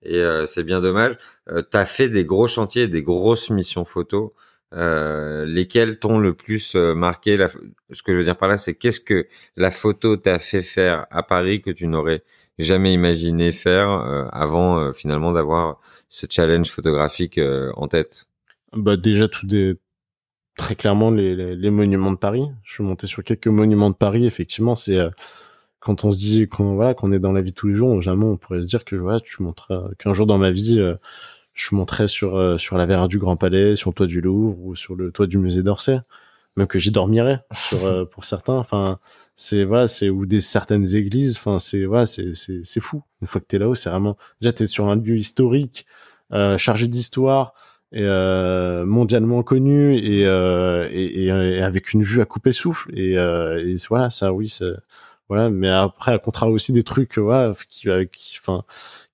Speaker 1: Et euh, c'est bien dommage. Euh, tu as fait des gros chantiers, des grosses missions photo. Euh, lesquelles t'ont le plus euh, marqué la... Ce que je veux dire par là, c'est qu'est-ce que la photo t'a fait faire à Paris que tu n'aurais jamais imaginé faire euh, avant finalement d'avoir ce challenge photographique en tête?
Speaker 2: bah déjà tout des très clairement les, les, les monuments de Paris je suis monté sur quelques monuments de Paris effectivement c'est quand on se dit qu'on voilà qu'on est dans la vie de tous les jours jamais on pourrait se dire que voilà tu monteras qu'un jour dans ma vie euh, je monterai sur euh, sur la verre du Grand Palais sur le toit du Louvre ou sur le toit du musée d'Orsay. Même que j'y dormirais sur, euh, pour certains. Enfin c'est voilà c'est ou des certaines églises. Enfin c'est voilà c'est c'est c'est fou. Une fois que t'es là-haut c'est vraiment déjà t'es sur un lieu historique euh, chargé d'histoire et euh, mondialement connu et, euh, et, et, et avec une vue à couper le souffle. Et, euh, et voilà ça oui c'est voilà mais après à contrario aussi des trucs voilà qui euh, qui enfin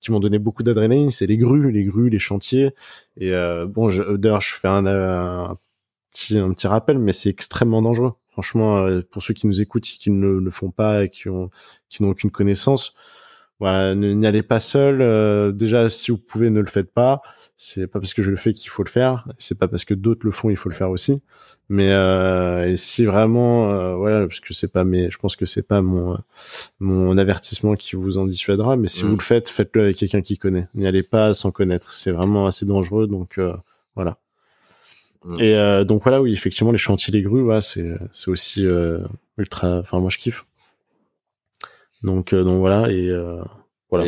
Speaker 2: qui m'ont donné beaucoup d'adrénaline c'est les grues les grues les chantiers. Et euh, bon je, d'ailleurs je fais un, petit un petit rappel mais c'est extrêmement dangereux. Franchement euh, pour ceux qui nous écoutent qui ne le, le font pas et qui ont qui n'ont aucune connaissance voilà n'y allez pas seul euh, déjà si vous pouvez ne le faites pas. C'est pas parce que je le fais qu'il faut le faire. C'est pas parce que d'autres le font il faut le faire aussi. Mais euh, et si vraiment euh, voilà parce que c'est pas mais je pense que c'est pas mon euh, mon avertissement qui vous en dissuadera mais si
Speaker 1: Mm.
Speaker 2: vous le faites faites-le avec quelqu'un qui connaît. N'y allez pas sans connaître. C'est vraiment assez dangereux donc euh, voilà.
Speaker 1: Mm.
Speaker 2: et euh, donc voilà oui effectivement les chantiers les grues voilà, c'est c'est aussi euh, ultra enfin moi je kiffe donc euh, donc voilà et euh, Voilà.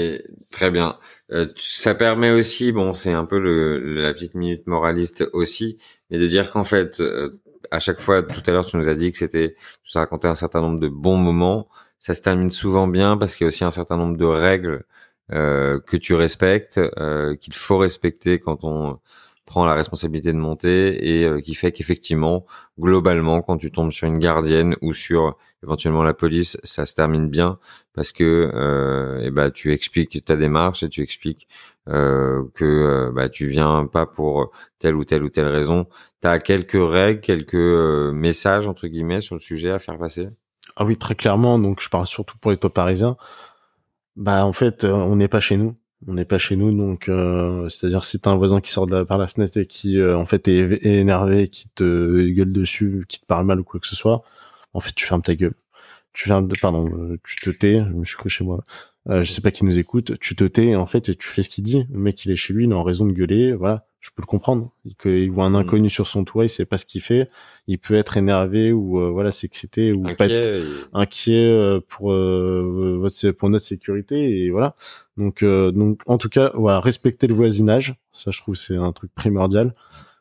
Speaker 1: Très bien. Euh, ça permet aussi, bon, c'est un peu le, la petite minute moraliste aussi, mais de dire qu'en fait, euh, à chaque fois, tout à l'heure, tu nous as dit que c'était, tu as raconté un certain nombre de bons moments. Ça se termine souvent bien parce qu'il y a aussi un certain nombre de règles euh, que tu respectes, euh, qu'il faut respecter quand on prend la responsabilité de monter et euh, qui fait qu'effectivement, globalement, quand tu tombes sur une gardienne ou sur éventuellement la police, ça se termine bien parce que euh, eh ben, tu expliques ta démarche et tu expliques euh, que euh, bah, tu viens pas pour telle ou telle ou telle raison. Tu as quelques règles, quelques euh, messages, entre guillemets, sur le sujet à faire passer?
Speaker 2: Ah oui, très clairement. Donc, je parle surtout pour les toits parisiens. Bah, en fait, on n'est pas chez nous. On n'est pas chez nous, donc euh, c'est-à-dire si t'as un voisin qui sort de la, par la fenêtre et qui euh, en fait est, énervé, qui te gueule dessus, qui te parle mal ou quoi que ce soit, en fait tu fermes ta gueule. Tu fermes, pardon, tu te tais. Je me suis cru chez moi. Euh, je sais pas qui nous écoute. Tu te tais en fait tu fais ce qu'il dit. Le mec il est chez lui, il a raison de gueuler. Voilà, je peux le comprendre. Qu'il voit un mm. inconnu sur son toit, il sait pas ce qu'il fait, il peut être énervé ou euh, voilà s'exciter ou pas être inquiet euh, pour euh, votre pour notre sécurité et voilà. Donc donc en tout cas voilà respecter le voisinage, ça je trouve c'est un truc primordial.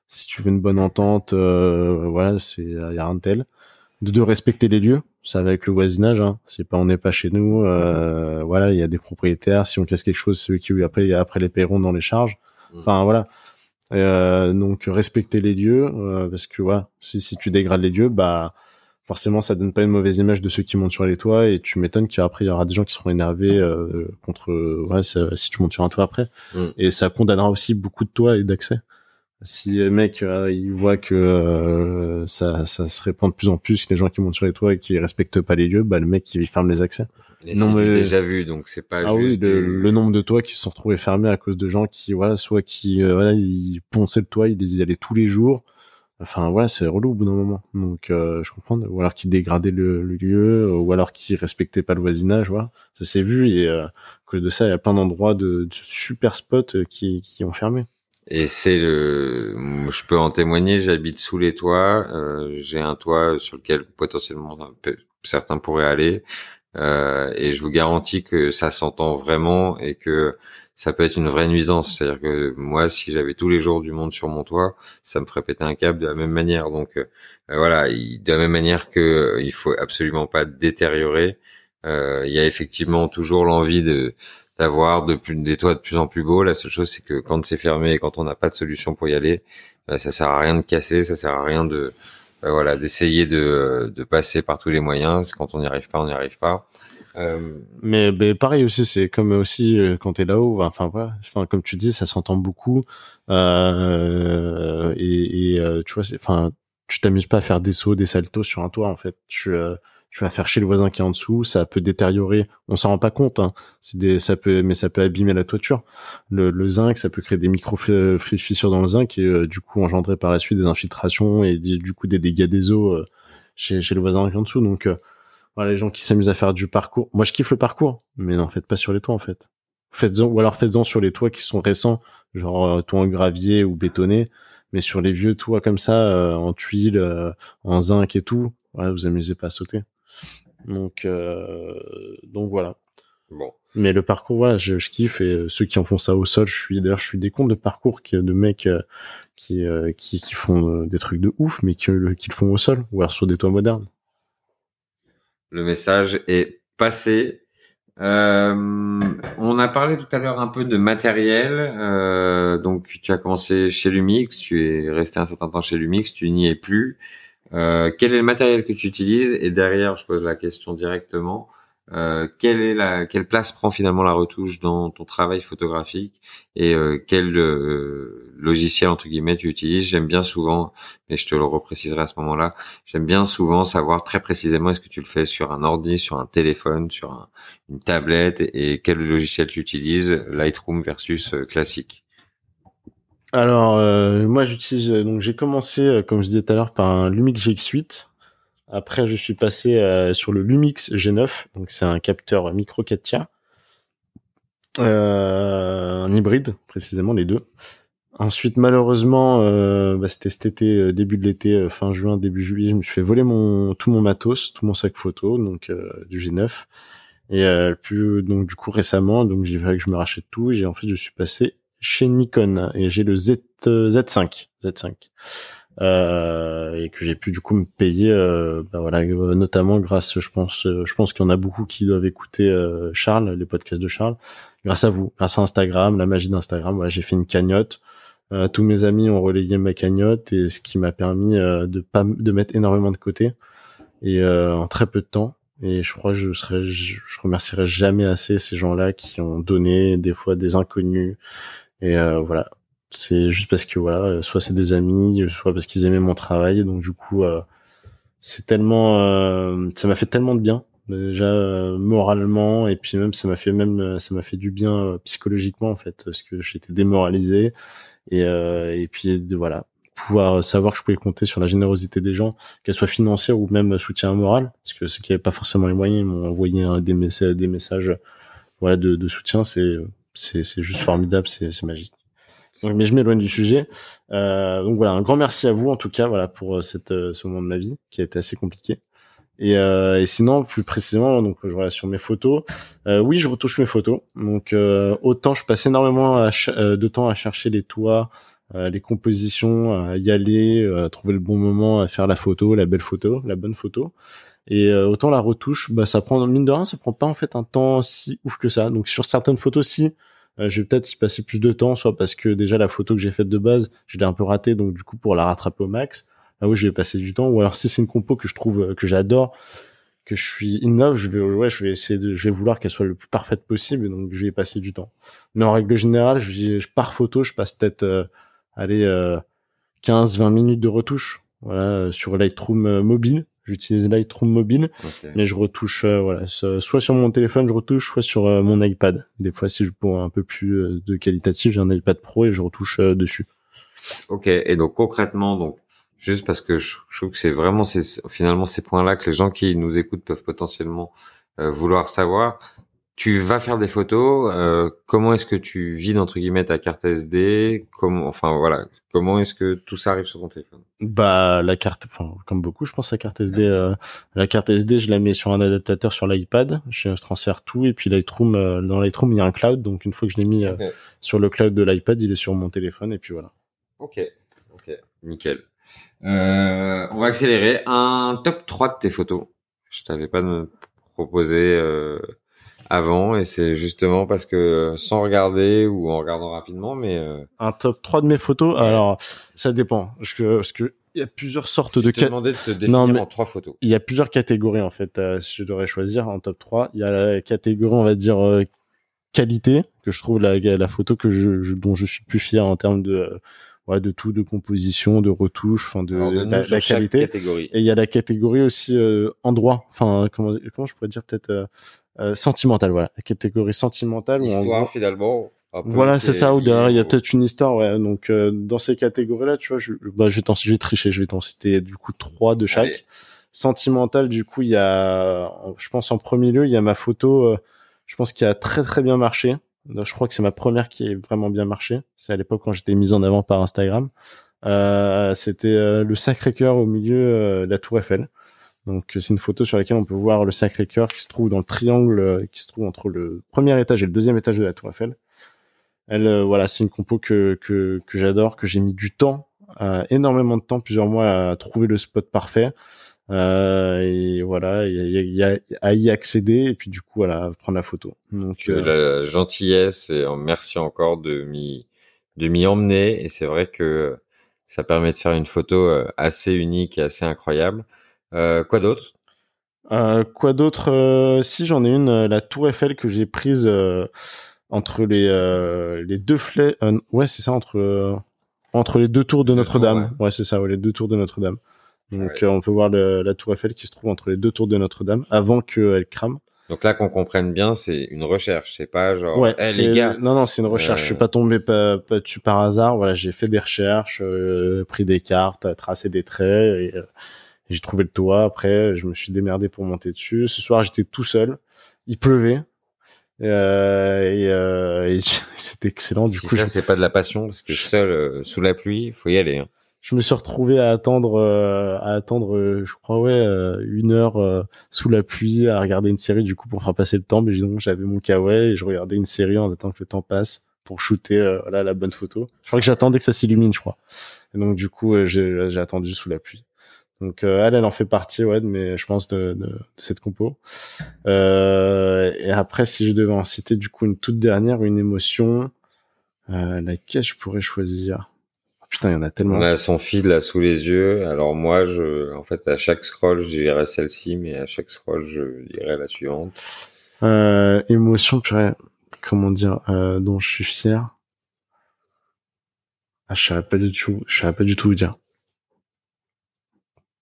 Speaker 2: Si tu veux une bonne entente, voilà c'est y a rien de tel. De, de respecter les lieux, ça va avec le voisinage. Hein. C'est pas on n'est pas chez nous, voilà il y a des propriétaires. Si on casse quelque chose, c'est eux qui après après les paieront dans les charges. Mm. Enfin voilà, euh, donc respecter les lieux, euh, parce que voilà, si, si tu dégrades les lieux, bah forcément ça donne pas une mauvaise image de ceux qui montent sur les toits et tu m'étonnes qu'après il y aura des gens qui seront énervés euh, contre ouais, si tu montes sur un toit après mm. et ça condamnera aussi beaucoup de toits et d'accès si les mecs euh, ils voient que euh, ça, ça se répand de plus en plus les gens qui montent sur les toits et qui respectent pas les lieux bah le mec il ferme les accès.
Speaker 1: Non mais déjà vu donc c'est pas
Speaker 2: ah oui le, nombre de toits qui se sont retrouvés fermés à cause de gens qui voilà soit qui euh, voilà ils ponçaient le toit ils y allaient tous les jours. Enfin voilà c'est relou au bout d'un moment. Donc je comprends. Ou alors qui dégradaient le, lieu ou alors qui respectaient pas le voisinage voilà. Ça s'est vu et à cause de ça il y a plein d'endroits de, de super spots qui qui ont fermé
Speaker 1: et c'est le, je peux en témoigner. J'habite sous les toits. Euh, j'ai un toit sur lequel potentiellement certains pourraient aller. Euh, et je vous garantis que ça s'entend vraiment et que ça peut être une vraie nuisance. C'est-à-dire que moi, si j'avais tous les jours du monde sur mon toit, ça me ferait péter un câble de la même manière. Donc euh, voilà, de la même manière que euh, il faut absolument pas détériorer. Euh, il y a effectivement toujours l'envie de d'avoir de des toits de plus en plus beaux. La seule chose, c'est que quand c'est fermé et quand on n'a pas de solution pour y aller, bah, ça sert à rien de casser, ça sert à rien de bah, voilà d'essayer de, de passer par tous les moyens. Quand on n'y arrive pas, on n'y arrive pas.
Speaker 2: Euh... Mais, mais, pareil aussi, c'est comme aussi euh, quand t'es là-haut. Enfin voilà, enfin comme tu dis, ça s'entend beaucoup. Euh, et, et tu vois, enfin tu t'amuses pas à faire des sauts, des saltos sur un toit en fait. Tu tu vas faire chez le voisin qui est en dessous, ça peut détériorer. On s'en rend pas compte, hein. C'est des, ça peut, mais ça peut abîmer la toiture. Le, le zinc, ça peut créer des micro fissures dans le zinc et euh, du coup engendrer par la suite des infiltrations et du coup des dégâts des eaux euh, chez, chez le voisin qui est en dessous. Donc euh, voilà, les gens qui s'amusent à faire du parcours. Moi, je kiffe le parcours, mais n'en faites pas sur les toits en fait. Faites-en, ou alors faites-en sur les toits qui sont récents, genre toits en gravier ou bétonné. Mais sur les vieux toits comme ça, en tuiles, en zinc et tout, ouais, vous amusez pas à sauter. Donc, euh, donc voilà. Bon. Mais le parcours, voilà, je, je, kiffe et euh, ceux qui en font ça au sol, je suis d'ailleurs, je suis des comptes de parcours qui, de mecs euh, qui, qui, qui font des trucs de ouf, mais qui, qui le font au sol ou alors sur des toits modernes.
Speaker 1: Le message est passé. Euh, on a parlé tout à l'heure un peu de matériel. Euh, donc, tu as commencé chez Lumix, tu es resté un certain temps chez Lumix, tu n'y es plus. Euh, quel est le matériel que tu utilises? Et derrière, je pose la question directement. Euh, quelle place prend finalement la retouche dans ton travail photographique? Et euh, quel euh, logiciel entre guillemets tu utilises? J'aime bien souvent, mais je te le repréciserai à ce moment-là. J'aime bien souvent savoir très précisément est-ce que tu le fais sur un ordi, sur un téléphone, sur un, une tablette? Et, et, quel logiciel tu utilises, Lightroom versus classique.
Speaker 2: Alors, euh, moi, j'utilise. Euh, donc, j'ai commencé, euh, comme je disais tout à l'heure, par un Lumix GX8. Après, je suis passé sur le Lumix G9. Donc, c'est un capteur micro 4 tiers, un hybride, précisément les deux. Ensuite, malheureusement, bah, c'était cet été, début de l'été, fin juin, début juillet, je me suis fait voler mon tout mon matos, tout mon sac photo, donc du G9. Et puis, donc, du coup, récemment, donc j'ai fait que je me rachète tout. Et en fait, je suis passé chez Nikon et j'ai le Z Z5 Z5 euh, et que j'ai pu du coup me payer euh, bah voilà notamment grâce je pense je pense qu'il y en a beaucoup qui doivent écouter euh, Charles les podcasts de Charles. Grâce à vous grâce à Instagram la magie d'Instagram voilà j'ai fait une cagnotte. Euh, tous mes amis ont relayé ma cagnotte et ce qui m'a permis euh, de pas de mettre énormément de côté. Et en très peu de temps. Et je crois que je serais je, je remercierai jamais assez ces gens-là qui ont donné des fois des inconnus et euh, voilà, c'est juste parce que voilà, soit c'est des amis, soit parce qu'ils aimaient mon travail. Donc du coup, euh, c'est tellement, euh, ça m'a fait tellement de bien déjà moralement et puis même ça m'a fait même ça m'a fait du bien psychologiquement en fait parce que j'étais démoralisé et et puis voilà pouvoir savoir que je pouvais compter sur la générosité des gens, qu'elle soit financière ou même soutien moral, parce que ceux qui n'avaient pas forcément les moyens, m'ont envoyé des messages, des messages, voilà, de, de soutien. C'est c'est juste formidable, c'est magique. mais je m'éloigne du sujet. Euh, donc voilà, un grand merci à vous en tout cas, voilà pour cette ce moment de ma vie qui a été assez compliqué. Et, et sinon, plus précisément, donc je vois sur mes photos. oui, je retouche mes photos. Donc autant je passe énormément de temps à chercher les toits, les compositions, à y aller, à trouver le bon moment, à faire la photo, la belle photo, la bonne photo. Et euh, autant la retouche, bah ça prend mine de rien, ça prend pas en fait un temps si ouf que ça. Donc sur certaines photos, si euh, je vais peut-être y passer plus de temps, soit parce que déjà la photo que j'ai faite de base, je l'ai un peu ratée, donc du coup pour la rattraper au max, là où je vais passer du temps. Ou alors si c'est une compo que je trouve euh, que j'adore, que je suis in love, je vais ouais, je vais essayer de, je vais vouloir qu'elle soit le plus parfaite possible, donc je vais y passer du temps. Mais en règle générale, je, je par photo, je passe peut-être euh, allez 15-20 minutes de retouche, voilà, sur Lightroom mobile J'utilise Lightroom mobile, mais je retouche euh, voilà, soit sur mon téléphone, je retouche, soit sur euh, mon iPad. Des fois, si je pour un peu plus euh, de qualitatif, j'ai un iPad Pro et je retouche dessus.
Speaker 1: Ok. Et donc concrètement, donc juste parce que je, trouve que c'est vraiment ces, finalement ces points-là que les gens qui nous écoutent peuvent potentiellement vouloir savoir tu vas faire des photos. Euh, comment est-ce que tu vides entre guillemets ta carte SD Comment, enfin voilà, comment est-ce que tout ça arrive sur ton téléphone?
Speaker 2: Bah la carte, enfin comme beaucoup, je pense la carte SD. Euh, la carte SD, je la mets sur un adaptateur sur l'iPad. Je transfère tout et puis Lightroom, euh, dans Lightroom il y a un cloud, donc une fois que je l'ai mis euh, sur le cloud de l'iPad, il est sur mon téléphone et puis voilà.
Speaker 1: Ok, ok, nickel. on va accélérer. Un top 3 de tes photos. Je t'avais pas proposé avant et c'est justement parce que sans regarder ou en regardant rapidement mais euh...
Speaker 2: un top 3 de mes photos alors ça dépend parce que parce que il y a plusieurs sortes de
Speaker 1: catégories. de te définir non, en trois photos.
Speaker 2: Il y a plusieurs catégories en fait euh, si je devrais choisir en top 3, il y a la catégorie on va dire euh, qualité que je trouve la la photo que je, dont je suis plus fier en termes de ouais, de tout, de composition, de retouche, enfin de, la, qualité. Et il y a la catégorie aussi euh, endroit, enfin comment comment je pourrais dire peut-être euh, sentimentale, voilà, la catégorie sentimentale.
Speaker 1: Histoire, finalement.
Speaker 2: Voilà, c'est ça. Ou derrière, il y a peut-être une histoire, ouais. Donc, euh, dans ces catégories-là, tu vois, je, bah, je vais t'en, je vais tricher, je vais t'en citer du coup trois de chaque. Sentimental, du coup, il y a, je pense en premier lieu, il y a ma photo. Euh, je pense qui a très très bien marché. Je crois que c'est ma première qui est vraiment bien marché. C'est à l'époque quand j'étais mise en avant par Instagram. Euh, c'était le Sacré-Cœur au milieu de la Tour Eiffel. Donc c'est une photo sur laquelle on peut voir le Sacré-Cœur qui se trouve dans le triangle euh, qui se trouve entre le premier étage et le deuxième étage de la Tour Eiffel. Elle, euh, voilà, c'est une compo que que, j'adore, que j'ai mis du temps, euh, énormément de temps, plusieurs mois à trouver le spot parfait. Euh, et voilà, il y a, y a, à y accéder et puis du coup voilà, prendre la photo.
Speaker 1: Donc la gentillesse et merci encore de m'y de m'y emmener et c'est vrai que ça permet de faire une photo assez unique et assez incroyable. Euh, quoi d'autre?
Speaker 2: Euh, Quoi d'autre? Euh, Si j'en ai une, la Tour Eiffel que j'ai prise entre les les deux flèches. ouais, c'est ça entre entre les deux tours de Notre-Dame. Ouais, c'est ça, ouais, les deux tours de Notre-Dame. Donc on peut voir la Tour Eiffel qui se trouve entre les deux tours de Notre-Dame avant qu'elle crame.
Speaker 1: Donc là, qu'on comprenne bien, c'est une recherche, c'est pas genre, ouais, les gars.
Speaker 2: Non, non, c'est une recherche. Je suis pas tombé pas, pas dessus par hasard. Voilà, j'ai fait des recherches, pris des cartes, tracé des traits et, j'ai trouvé le toit. Après, je me suis démerdé pour monter dessus. Ce soir, j'étais tout seul. Il pleuvait. Euh, et, euh, c'était excellent. Du coup,
Speaker 1: ça, c'est pas de la passion parce que seul euh, sous la pluie, faut y aller. Hein.
Speaker 2: Je me suis retrouvé à attendre, euh, à attendre, euh, je crois ouais, une heure sous la pluie à regarder une série du coup pour faire passer le temps. Mais j'avais mon kawaii et je regardais une série en attendant que le temps passe pour shooter voilà la bonne photo. Je crois que j'attendais que ça s'illumine, je crois. Et donc du coup, j'ai attendu sous la pluie. Donc euh, elle, elle en fait partie, ouais, mais je pense de, de, de cette compo. Euh, et après, si je devais en citer du coup une toute dernière, une émotion, euh, laquelle je pourrais choisir Putain, il y en a tellement.
Speaker 1: On a son fil là sous les yeux. Alors moi, je, en fait, à chaque scroll, je dirais celle-ci, mais à chaque scroll, je dirais la suivante.
Speaker 2: Euh, émotion, purée, comment dire, euh, dont je suis fier. Ah, je saurais pas du tout, je saurais pas du tout vous dire.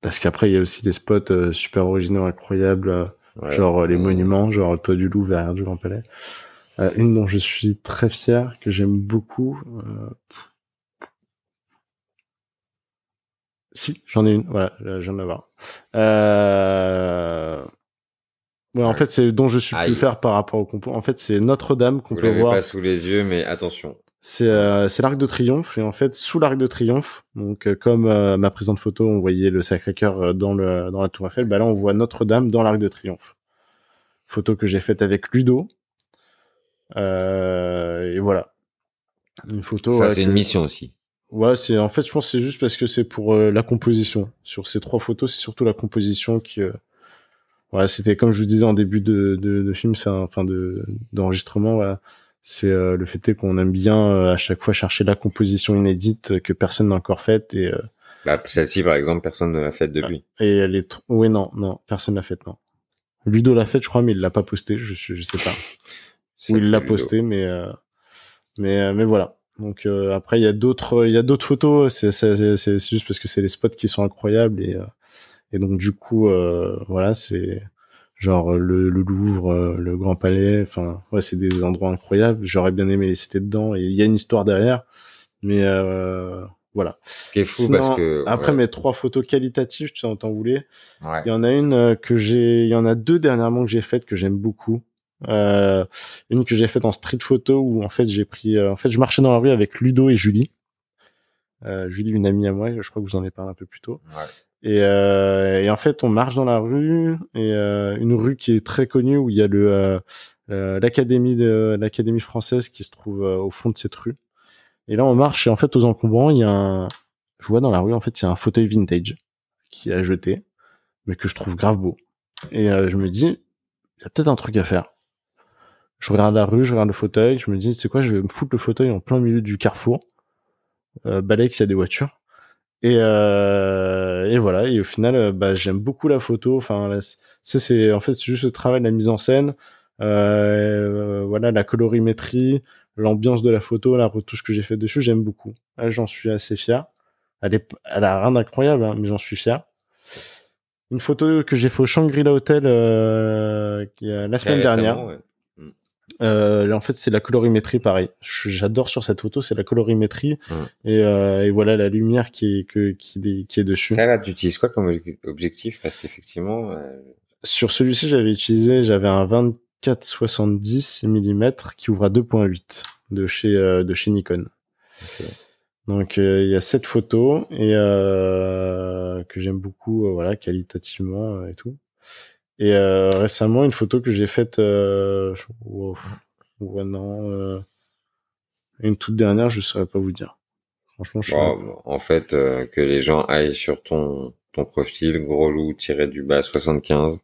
Speaker 2: Parce qu'après, il y a aussi des spots euh, super originaux, incroyables, euh, genre euh, les monuments, genre le toit du Louvre vers du Grand Palais. une dont je suis très fier, que j'aime beaucoup. Si, j'en ai une. Voilà, je viens de l'avoir. Euh... Ouais, en fait, c'est dont je suis plus fier par rapport au compo. En fait, c'est Notre-Dame qu'on peut voir.
Speaker 1: pas sous les yeux, mais attention.
Speaker 2: C'est euh, c'est l'arc de triomphe et en fait sous l'arc de triomphe, donc euh, comme euh, ma présente photo, on voyait le Sacré-Cœur dans le dans la Tour Eiffel, bah là on voit Notre-Dame dans l'arc de triomphe. Photo que j'ai faite avec Ludo. et voilà.
Speaker 1: Une photo. Ça c'est une mission aussi.
Speaker 2: Ouais, c'est en fait je pense c'est juste parce que c'est pour la composition. Sur ces trois photos, c'est surtout la composition qui ouais, c'était comme je vous disais en début de de, de film, c'est enfin de d'enregistrement voilà. C'est euh, le fait est qu'on aime bien euh, à chaque fois chercher la composition inédite que personne n'a encore faite et euh,
Speaker 1: bah, celle-ci par exemple personne ne l'a faite depuis.
Speaker 2: et elle est oui non non personne l'a faite non. Ludo l'a faite je crois mais il l'a pas posté je je sais pas. Ou il l'a posté mais mais mais voilà donc après il y a d'autres il y a d'autres photos c'est c'est c'est juste parce que c'est les spots qui sont incroyables et et donc du coup voilà c'est genre euh, le, le Louvre, euh, le Grand Palais. Enfin, ouais, c'est des endroits incroyables. J'aurais bien aimé les citer dedans. Et il y a une histoire derrière, mais euh, voilà.
Speaker 1: Ce qui est fou parce que
Speaker 2: après mes trois photos qualitatives, tu sais, t'en voulais. Il y en a une euh, que j'ai, il y en a deux dernièrement que j'ai faites que j'aime beaucoup. Euh, une que j'ai faite en street photo où en fait j'ai pris, en fait je marchais dans la rue avec Ludo et Julie. Euh, Julie, une amie à moi, je crois que vous en avez parlé un peu plus tôt. Ouais. Et, euh, et, en fait, on marche dans la rue et euh, une rue qui est très connue où il y a le euh, euh l'académie de l'académie française qui se trouve euh, au fond de cette rue. Et là, on marche et en fait, aux encombrants, il y a un, je vois dans la rue, en fait, il y a un fauteuil vintage qui a jeté, mais que je trouve grave beau. Et je me dis, il y a peut-être un truc à faire. Je regarde la rue, je regarde le fauteuil, je me dis, c'est quoi, je vais me foutre le fauteuil en plein milieu du carrefour, euh, balai qu'il y a des voitures et, euh, et voilà. Et au final, euh, bah, j'aime beaucoup la photo. Enfin, c'est, c'est en fait c'est juste le travail de la mise en scène. Euh, voilà, la colorimétrie, l'ambiance de la photo, la retouche que j'ai fait dessus, j'aime beaucoup. Là, j'en suis assez fier. Elle est, elle a rien d'incroyable, hein, mais j'en suis fier. Une photo que j'ai fait au Shangri-La Hotel euh, la semaine dernière. Euh, en fait, c'est la colorimétrie, pareil. J'adore sur cette photo, c'est la colorimétrie et, euh, et, voilà la lumière qui est que, qui, qui est dessus.
Speaker 1: Ça là, tu utilises quoi comme objectif? Parce qu'effectivement, euh...
Speaker 2: sur celui-ci, j'avais utilisé, j'avais un 24-70 mm qui ouvre à 2.8 de chez euh, de chez Nikon. Donc euh, il y a cette photo et euh, que j'aime beaucoup, voilà, qualitativement et tout. Et euh, récemment, une photo que j'ai faite, euh, ouais, non, euh, une toute dernière, je saurais pas vous dire. Franchement, je
Speaker 1: bon, en fait, euh, que les gens aillent sur ton ton profil gros loup tiré du bas 75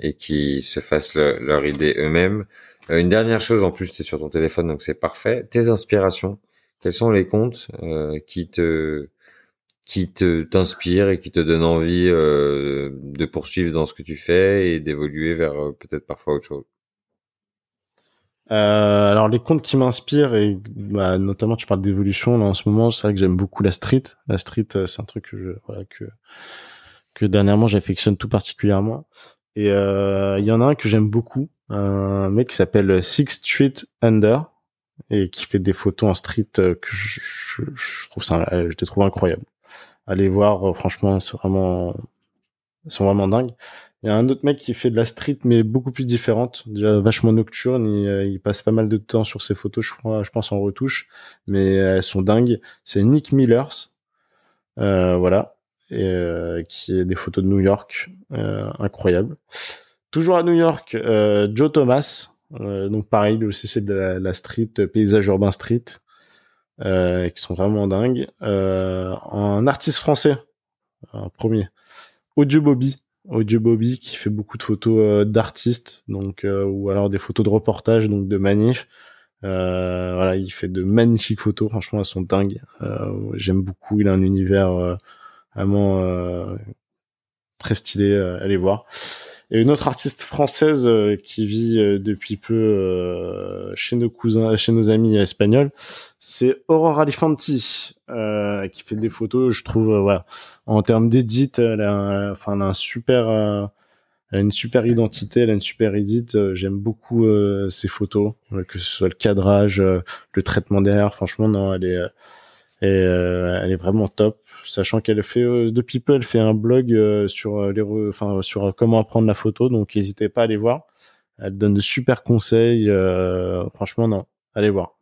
Speaker 1: et qui se fassent leur idée eux-mêmes. Euh, une dernière chose, en plus, tu sur ton téléphone, donc c'est parfait. Tes inspirations, quels sont les comptes qui te qui te t'inspire et qui te donne envie euh, de poursuivre dans ce que tu fais et d'évoluer vers euh, peut-être parfois autre chose?
Speaker 2: Euh, alors les comptes qui m'inspirent et bah, notamment tu parles d'évolution là en ce moment c'est vrai que j'aime beaucoup la street. La street euh, c'est un truc que je, voilà, que que dernièrement j'affectionne tout particulièrement. Et euh, il y en a un que j'aime beaucoup un mec qui s'appelle Six Street Under et qui fait des photos en street que je, je trouve ça je les trouve incroyables allez voir, euh, franchement, c'est vraiment, ils sont vraiment dingues. Il y a un autre mec qui fait de la street, mais beaucoup plus différente, déjà vachement nocturne. Il, euh, passe pas mal de temps sur ses photos, je crois, je pense en retouche, mais elles sont dingues. C'est Nick Millers, euh, voilà, et, euh, qui est des photos de New York, euh, incroyables. Toujours à New York, euh, Joe Thomas, donc pareil, lui aussi c'est de la, street, paysage urbain street euh, qui sont vraiment dingues. Euh, un artiste français, un premier, Audio Bobby. Audio Bobby qui fait beaucoup de photos euh, d'artistes, donc euh, ou alors des photos de reportage, donc de manif. Euh, voilà, il fait de magnifiques photos. Franchement, elles sont dingues. J'aime beaucoup. Il a un univers vraiment très stylé. allez voir. Et une autre artiste française euh, qui vit euh, depuis peu euh, chez nos cousins, chez nos amis espagnols, c'est Aurora Alifanti, qui fait des photos, je trouve, voilà, en termes d'édit, elle a, enfin, elle a un super, elle a une super identité, elle a une super édite. J'aime beaucoup ses photos, que ce soit le cadrage, le traitement derrière. Franchement, non, elle est, elle est vraiment top sachant qu'elle fait euh, depuis peu, elle fait un blog euh, sur euh, les, enfin sur comment apprendre la photo, donc n'hésitez pas à aller voir. Elle donne de super conseils. franchement, non, allez voir.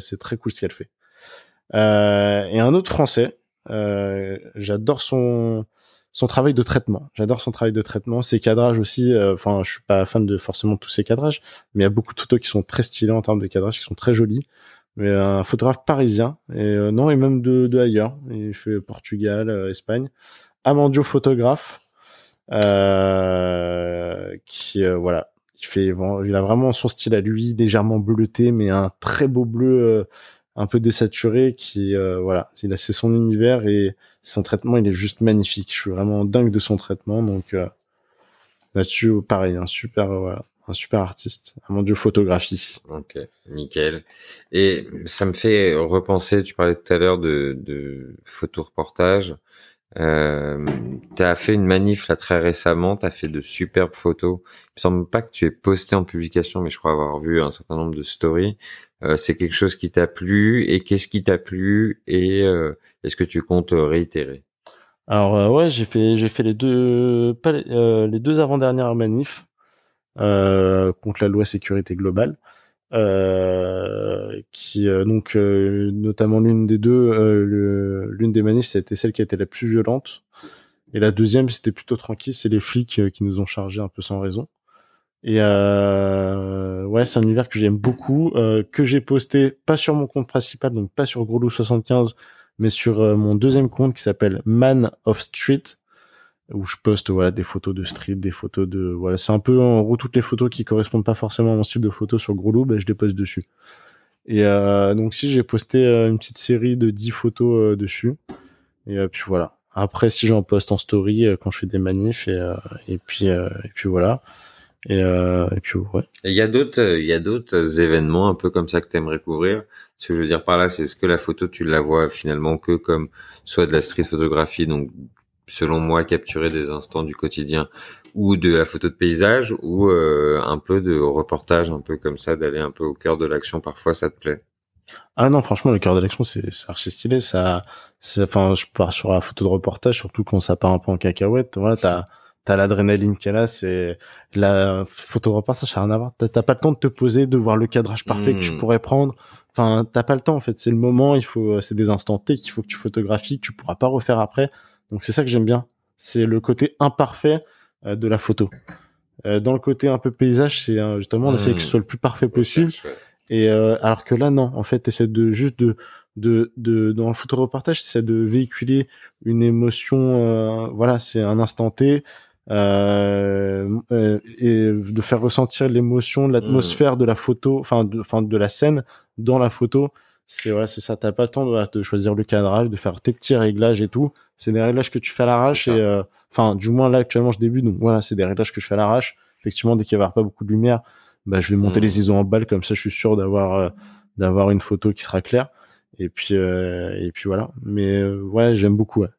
Speaker 2: c'est très cool ce qu'elle fait. Euh, et un autre français, euh, j'adore son son travail de traitement. J'adore son travail de traitement, ses cadrages aussi. Euh, enfin, je suis pas fan de forcément tous ses cadrages, mais il y a beaucoup de photos qui sont très stylées en termes de cadrage, qui sont très jolies. Mais un photographe parisien et euh, non et même de, de ailleurs. Il fait Portugal, euh, Espagne. Amandio photographe, qui voilà, il fait, il a vraiment son style à lui, légèrement bleuté, mais un très beau bleu un peu désaturé qui euh, voilà il a c'est son univers et son traitement il est juste magnifique je suis vraiment dingue de son traitement donc euh, là-dessus pareil un super euh, voilà un super artiste un mon dieu photographie.
Speaker 1: Ok nickel. Et ça me fait repenser tu parlais tout à l'heure de, de photo reportage euh, tu as fait une manif là très récemment, tu as fait de superbes photos. Il me semble pas que tu aies posté en publication, mais je crois avoir vu un certain nombre de stories. Euh, c'est quelque chose qui t'a plu et qu'est-ce qui t'a plu et euh, est-ce que tu comptes réitérer?
Speaker 2: Alors euh, ouais, j'ai fait j'ai fait les deux pas les, les deux avant-dernières manifs contre la loi sécurité globale. qui donc notamment l'une des deux l'une des manifs c'était celle qui a été la plus violente et la deuxième c'était plutôt tranquille c'est les flics qui nous ont chargés un peu sans raison et euh, ouais, c'est un univers que j'aime beaucoup, euh, que j'ai posté pas sur mon compte principal, donc pas sur Grolou75, mais sur euh, mon deuxième compte qui s'appelle Man of Street, où je poste voilà des photos de street, des photos de voilà, c'est un peu en gros toutes les photos qui correspondent pas forcément à mon style de photo sur Grolou, ben je les poste dessus. Et euh, donc si j'ai posté euh, une petite série de 10 photos dessus, et puis voilà. Après si j'en poste en story quand je fais des manifs et et puis et puis voilà. Et, euh, puis ouais.
Speaker 1: Il y a d'autres, il y a d'autres événements un peu comme ça que tu aimerais couvrir? Ce que je veux dire par là, c'est ce que la photo, tu la vois finalement que comme soit de la street photographie, donc selon moi capturer des instants du quotidien, ou de la photo de paysage, ou euh, un peu de reportage, un peu comme ça, d'aller un peu au cœur de l'action. Parfois, ça te plaît?
Speaker 2: Ah non, franchement, le cœur de l'action, c'est archi stylé. Ça, enfin, je pars sur la photo de reportage, surtout quand ça part un peu en cacahuète. Voilà, t'as t'as l'adrénaline qu'elle a, c'est la photo reportage, ça n'a rien à voir. T'as pas le temps de te poser, de voir le cadrage parfait que tu hmm. pourrais prendre. Enfin, t'as pas le temps en fait. C'est le moment. Il faut, c'est des instants T qu'il faut que tu photographies, que tu pourras pas refaire après. Donc c'est ça que j'aime bien. C'est le côté imparfait euh, de la photo. Euh, dans le côté un peu paysage, c'est euh, justement on essaie que ce hmm. soit le plus parfait possible. Et alors que là, non. En fait, t'essaies de juste de de, de dans le photo reportage, c'est de véhiculer une émotion. voilà, c'est un instant T euh, euh, et de faire ressentir l'émotion, l'atmosphère de la photo, enfin de, enfin de la scène dans la photo. C'est ouais, c'est ça. T'as pas le temps de, choisir le cadrage, de faire tes petits réglages et tout. C'est des réglages que tu fais à l'arrache et euh, enfin du moins là actuellement je débute donc voilà c'est des réglages que je fais à l'arrache. Effectivement dès qu'il y avoir pas beaucoup de lumière, bah je vais monter les ISO en balle comme ça je suis sûr d'avoir euh, d'avoir une photo qui sera claire. Et puis et puis voilà. Mais ouais j'aime beaucoup. Ouais.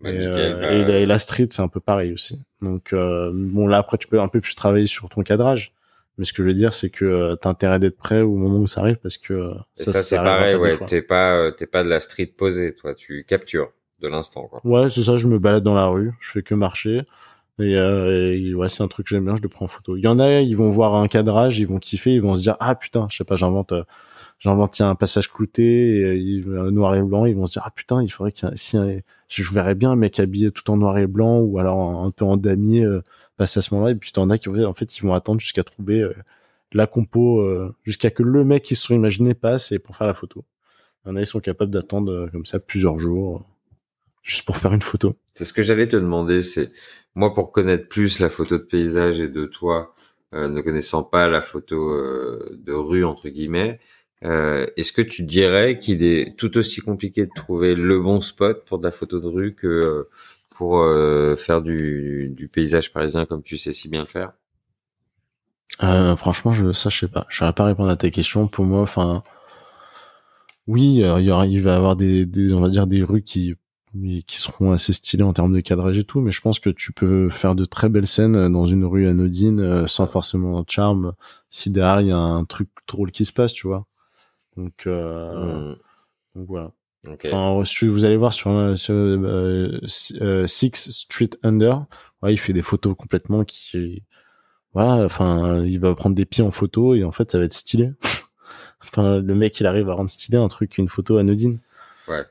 Speaker 2: Bah, euh, bah, et, la, street, c'est un peu pareil aussi. Donc euh, bon, là après, tu peux un peu plus travailler sur ton cadrage. Mais ce que je veux dire, c'est que euh, t'as intérêt d'être prêt au moment où ça arrive parce que
Speaker 1: ça, ça c'est pareil, ouais. T'es pas, t'es pas de la street posée, toi. Tu captures de l'instant, quoi.
Speaker 2: Ouais, c'est ça. Je me balade dans la rue, je fais que marcher. Et, euh, ouais, c'est un truc que j'aime bien, je le prends en photo. Il y en a, ils vont voir un cadrage, ils vont kiffer, ils vont se dire ah putain, je sais pas, j'invente, j'invente un passage clouté, et, noir et blanc, ils vont se dire ah putain, il faudrait qu'il si je verrais bien un mec habillé tout en noir et blanc ou alors un peu en damier euh, passer à ce moment-là. Et puis t'en as qui en fait ils vont attendre jusqu'à trouver euh, la compo, euh, jusqu'à que le mec qui se sont imaginés passe et pour faire la photo. Il y en a ils sont capables d'attendre euh, comme ça plusieurs jours juste pour faire une photo.
Speaker 1: C'est ce que j'allais te demander, c'est moi pour connaître plus la photo de paysage et de toi, ne connaissant pas la photo de rue entre guillemets, euh, Est-ce que tu dirais qu'il est tout aussi compliqué de trouver le bon spot pour de la photo de rue que euh, pour euh, faire du, du, paysage parisien comme tu sais si bien le faire?
Speaker 2: Euh, Franchement, je ça je sais pas. Je saurais pas répondre à tes questions. Pour moi, enfin, oui, il y aura, il va y avoir des, des, on va dire des rues qui qui seront assez stylées en termes de cadrage et tout, mais je pense que tu peux faire de très belles scènes dans une rue anodine sans forcément de charme si derrière il y a un truc drôle qui se passe, tu vois. Donc, euh, mmh. donc voilà. Enfin, vous allez voir sur, euh, sur euh, euh, Six Street Under, ouais, il fait des photos complètement qui, voilà, enfin, il va prendre des pieds en photo et en fait, ça va être stylé. enfin, le mec, il arrive à rendre stylé un truc, une photo anodine.
Speaker 1: Ouais.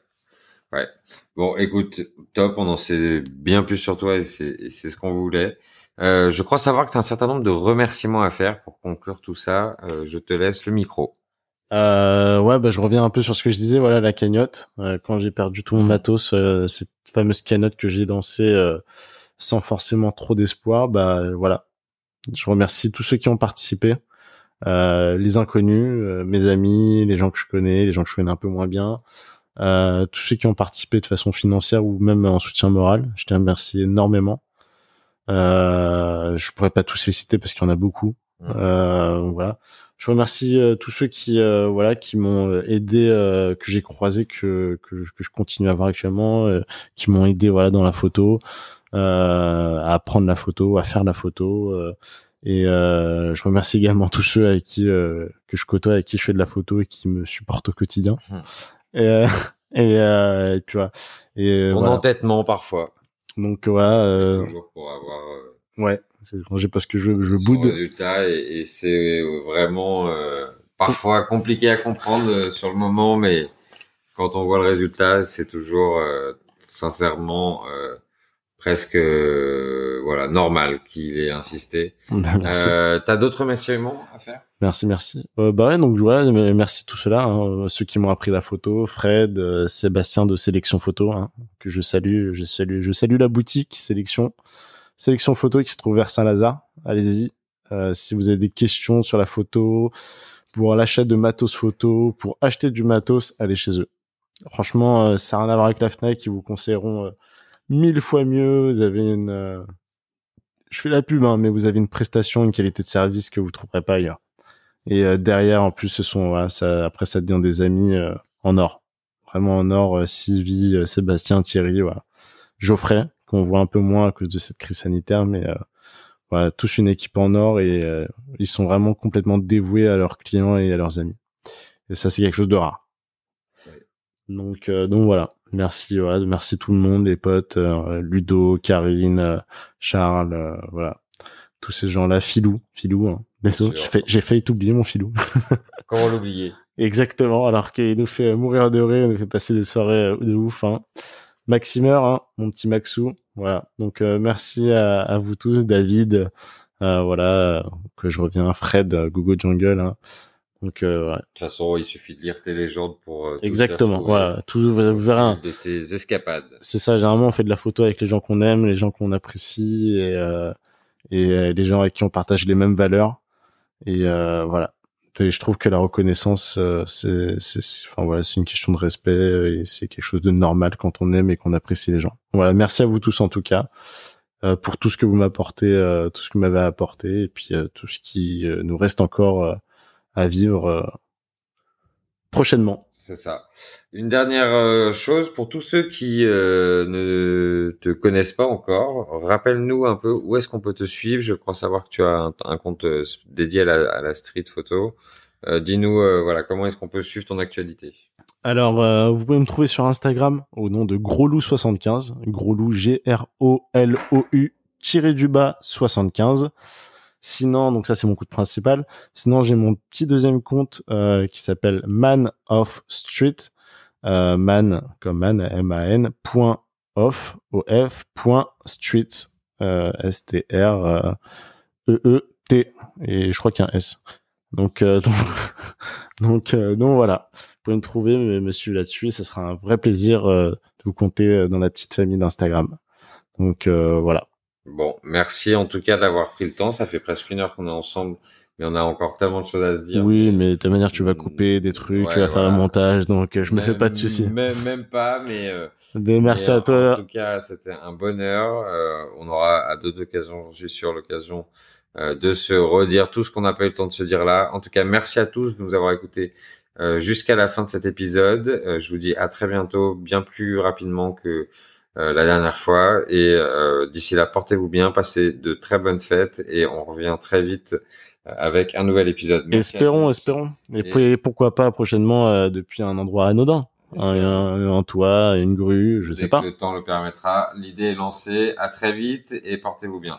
Speaker 1: Ouais. Bon, écoute, top, on en sait bien plus sur toi et c'est ce qu'on voulait. Euh, je crois savoir que tu as un certain nombre de remerciements à faire pour conclure tout ça. Euh, je te laisse le micro.
Speaker 2: Euh, ouais, bah, je reviens un peu sur ce que je disais. Voilà, la cagnotte. Euh, quand j'ai perdu tout mon mmh. matos, euh, cette fameuse cagnotte que j'ai dansée euh, sans forcément trop d'espoir, bah voilà. Je remercie tous ceux qui ont participé, les inconnus, mes amis, les gens que je connais, les gens que je connais un peu moins bien, tous ceux qui ont participé de façon financière ou même en soutien moral. Je te remercie énormément. je pourrais pas tous les citer parce qu'il y en a beaucoup. Mmh. voilà je remercie euh, tous ceux qui euh, voilà qui m'ont euh, aidé que j'ai croisé que, que, que je continue à voir actuellement qui m'ont aidé voilà dans la photo à prendre la photo à faire la photo et je remercie également tous ceux avec qui que je côtoie avec qui je fais de la photo et qui me supportent au quotidien. Mmh. et, et, et puis voilà. Et
Speaker 1: ton entêtement parfois.
Speaker 2: Donc voilà
Speaker 1: toujours pour avoir
Speaker 2: ouais c'est parce que je, je boude.
Speaker 1: résultat et, et c'est vraiment euh, parfois compliqué à comprendre euh, sur le moment, mais quand on voit le résultat, c'est toujours euh, sincèrement presque voilà normal qu'il ait insisté. Bah, T'as d'autres remerciements à faire?
Speaker 2: Merci, merci. bah ouais, donc voilà, merci tout cela, hein, ceux qui m'ont appris la photo, Fred, Sébastien de Sélection Photo, hein, que je salue, je salue, je salue la boutique Sélection sélection photo qui se trouve vers Saint-Lazare. Allez-y. Euh, si vous avez des questions sur la photo, pour l'achat de matos photo, pour acheter du matos, allez chez eux. Franchement, euh, ça n'a rien à voir avec la Fnac, ils vous conseilleront euh, mille fois mieux. Vous avez une, je fais la pub, hein, mais vous avez une prestation, une qualité de service que vous trouverez pas ailleurs. Et derrière, en plus, ce sont, ça, après, ça devient des amis en or, vraiment en or. Sylvie, Sébastien, Thierry, voilà. Geoffrey, qu'on voit un peu moins à cause de cette crise sanitaire, mais euh, voilà, tous une équipe en or et euh, ils sont vraiment complètement dévoués à leurs clients et à leurs amis. Et ça, c'est quelque chose de rare. Donc, euh, donc voilà. Merci, voilà, merci tout le monde, les potes, Ludo, Karine, Charles, voilà, tous ces gens-là, Filou, Filou. Hein. J'ai failli t'oublier mon Filou.
Speaker 1: Comment l'oublier?
Speaker 2: Exactement, alors qu'il nous fait mourir de rire, il nous fait passer des soirées de ouf. Hein. Maximeur, hein, mon petit Maxou. Voilà. Donc euh, merci à, vous tous, David. Euh, voilà, que je reviens, Fred, Google Jungle. Hein. Donc
Speaker 1: euh, de toute façon, il suffit de lire tes légendes pour
Speaker 2: exactement. Voilà, tout vous, verrez.
Speaker 1: De tes escapades.
Speaker 2: C'est ça. Généralement, on fait de la photo avec les gens qu'on aime, les gens qu'on apprécie et et les gens avec qui on partage les mêmes valeurs. Et voilà. Et je trouve que la reconnaissance, euh, c'est, enfin voilà, une question de respect et c'est quelque chose de normal quand on aime et qu'on apprécie les gens. Voilà, merci à vous tous en tout cas euh, pour tout ce que vous m'apportez, euh, tout ce que vous m'avez apporté et puis tout ce qui nous reste encore à vivre prochainement.
Speaker 1: C'est ça. Une dernière chose pour tous ceux qui ne te connaissent pas encore, rappelle-nous un peu où est-ce qu'on peut te suivre. Je crois savoir que tu as un, compte dédié à la, street photo. Dis-nous voilà comment est-ce qu'on peut suivre ton actualité?
Speaker 2: Alors vous pouvez me trouver sur Instagram au nom de Groslou75, Groslou G R O L O U tiré du bas 75. Sinon, donc ça c'est mon compte principal. Sinon, j'ai mon petit deuxième compte euh, qui s'appelle Man of Street. Euh, man comme man, M-A-N, point off, O-F, point street, euh, S-T-R, E-E-T. Et je crois qu'il y a un S. Donc, euh, donc, donc, donc, voilà. Vous pouvez me trouver, me, suivre là-dessus. Ça sera un vrai plaisir de vous compter dans la petite famille d'Instagram. Donc voilà.
Speaker 1: Bon, merci en tout cas d'avoir pris le temps. Ça fait presque une heure qu'on est ensemble, mais on a encore tellement de choses à se dire.
Speaker 2: Oui, mais de toute manière, tu vas mm, couper des trucs, tu vas faire le montage, donc euh, je me fais pas de soucis.
Speaker 1: Même, même pas, mais. Euh,
Speaker 2: merci à toi.
Speaker 1: En tout cas, c'était un bonheur. Euh, on aura à d'autres occasions, je suis sûr, l'occasion euh, de se redire tout ce qu'on n'a pas eu le temps de se dire là. En tout cas, merci à tous de nous avoir écoutés jusqu'à la fin de cet épisode. je vous dis à très bientôt, bien plus rapidement que euh, la dernière fois. Et euh, d'ici là, portez-vous bien, passez de très bonnes fêtes et on revient très vite euh, avec un nouvel épisode.
Speaker 2: espérons, espérons. Et, puis pourquoi pas prochainement depuis un endroit anodin. Un, un, toit, une grue, je sais pas.
Speaker 1: le temps le permettra. L'idée est lancée. À très vite et portez-vous bien.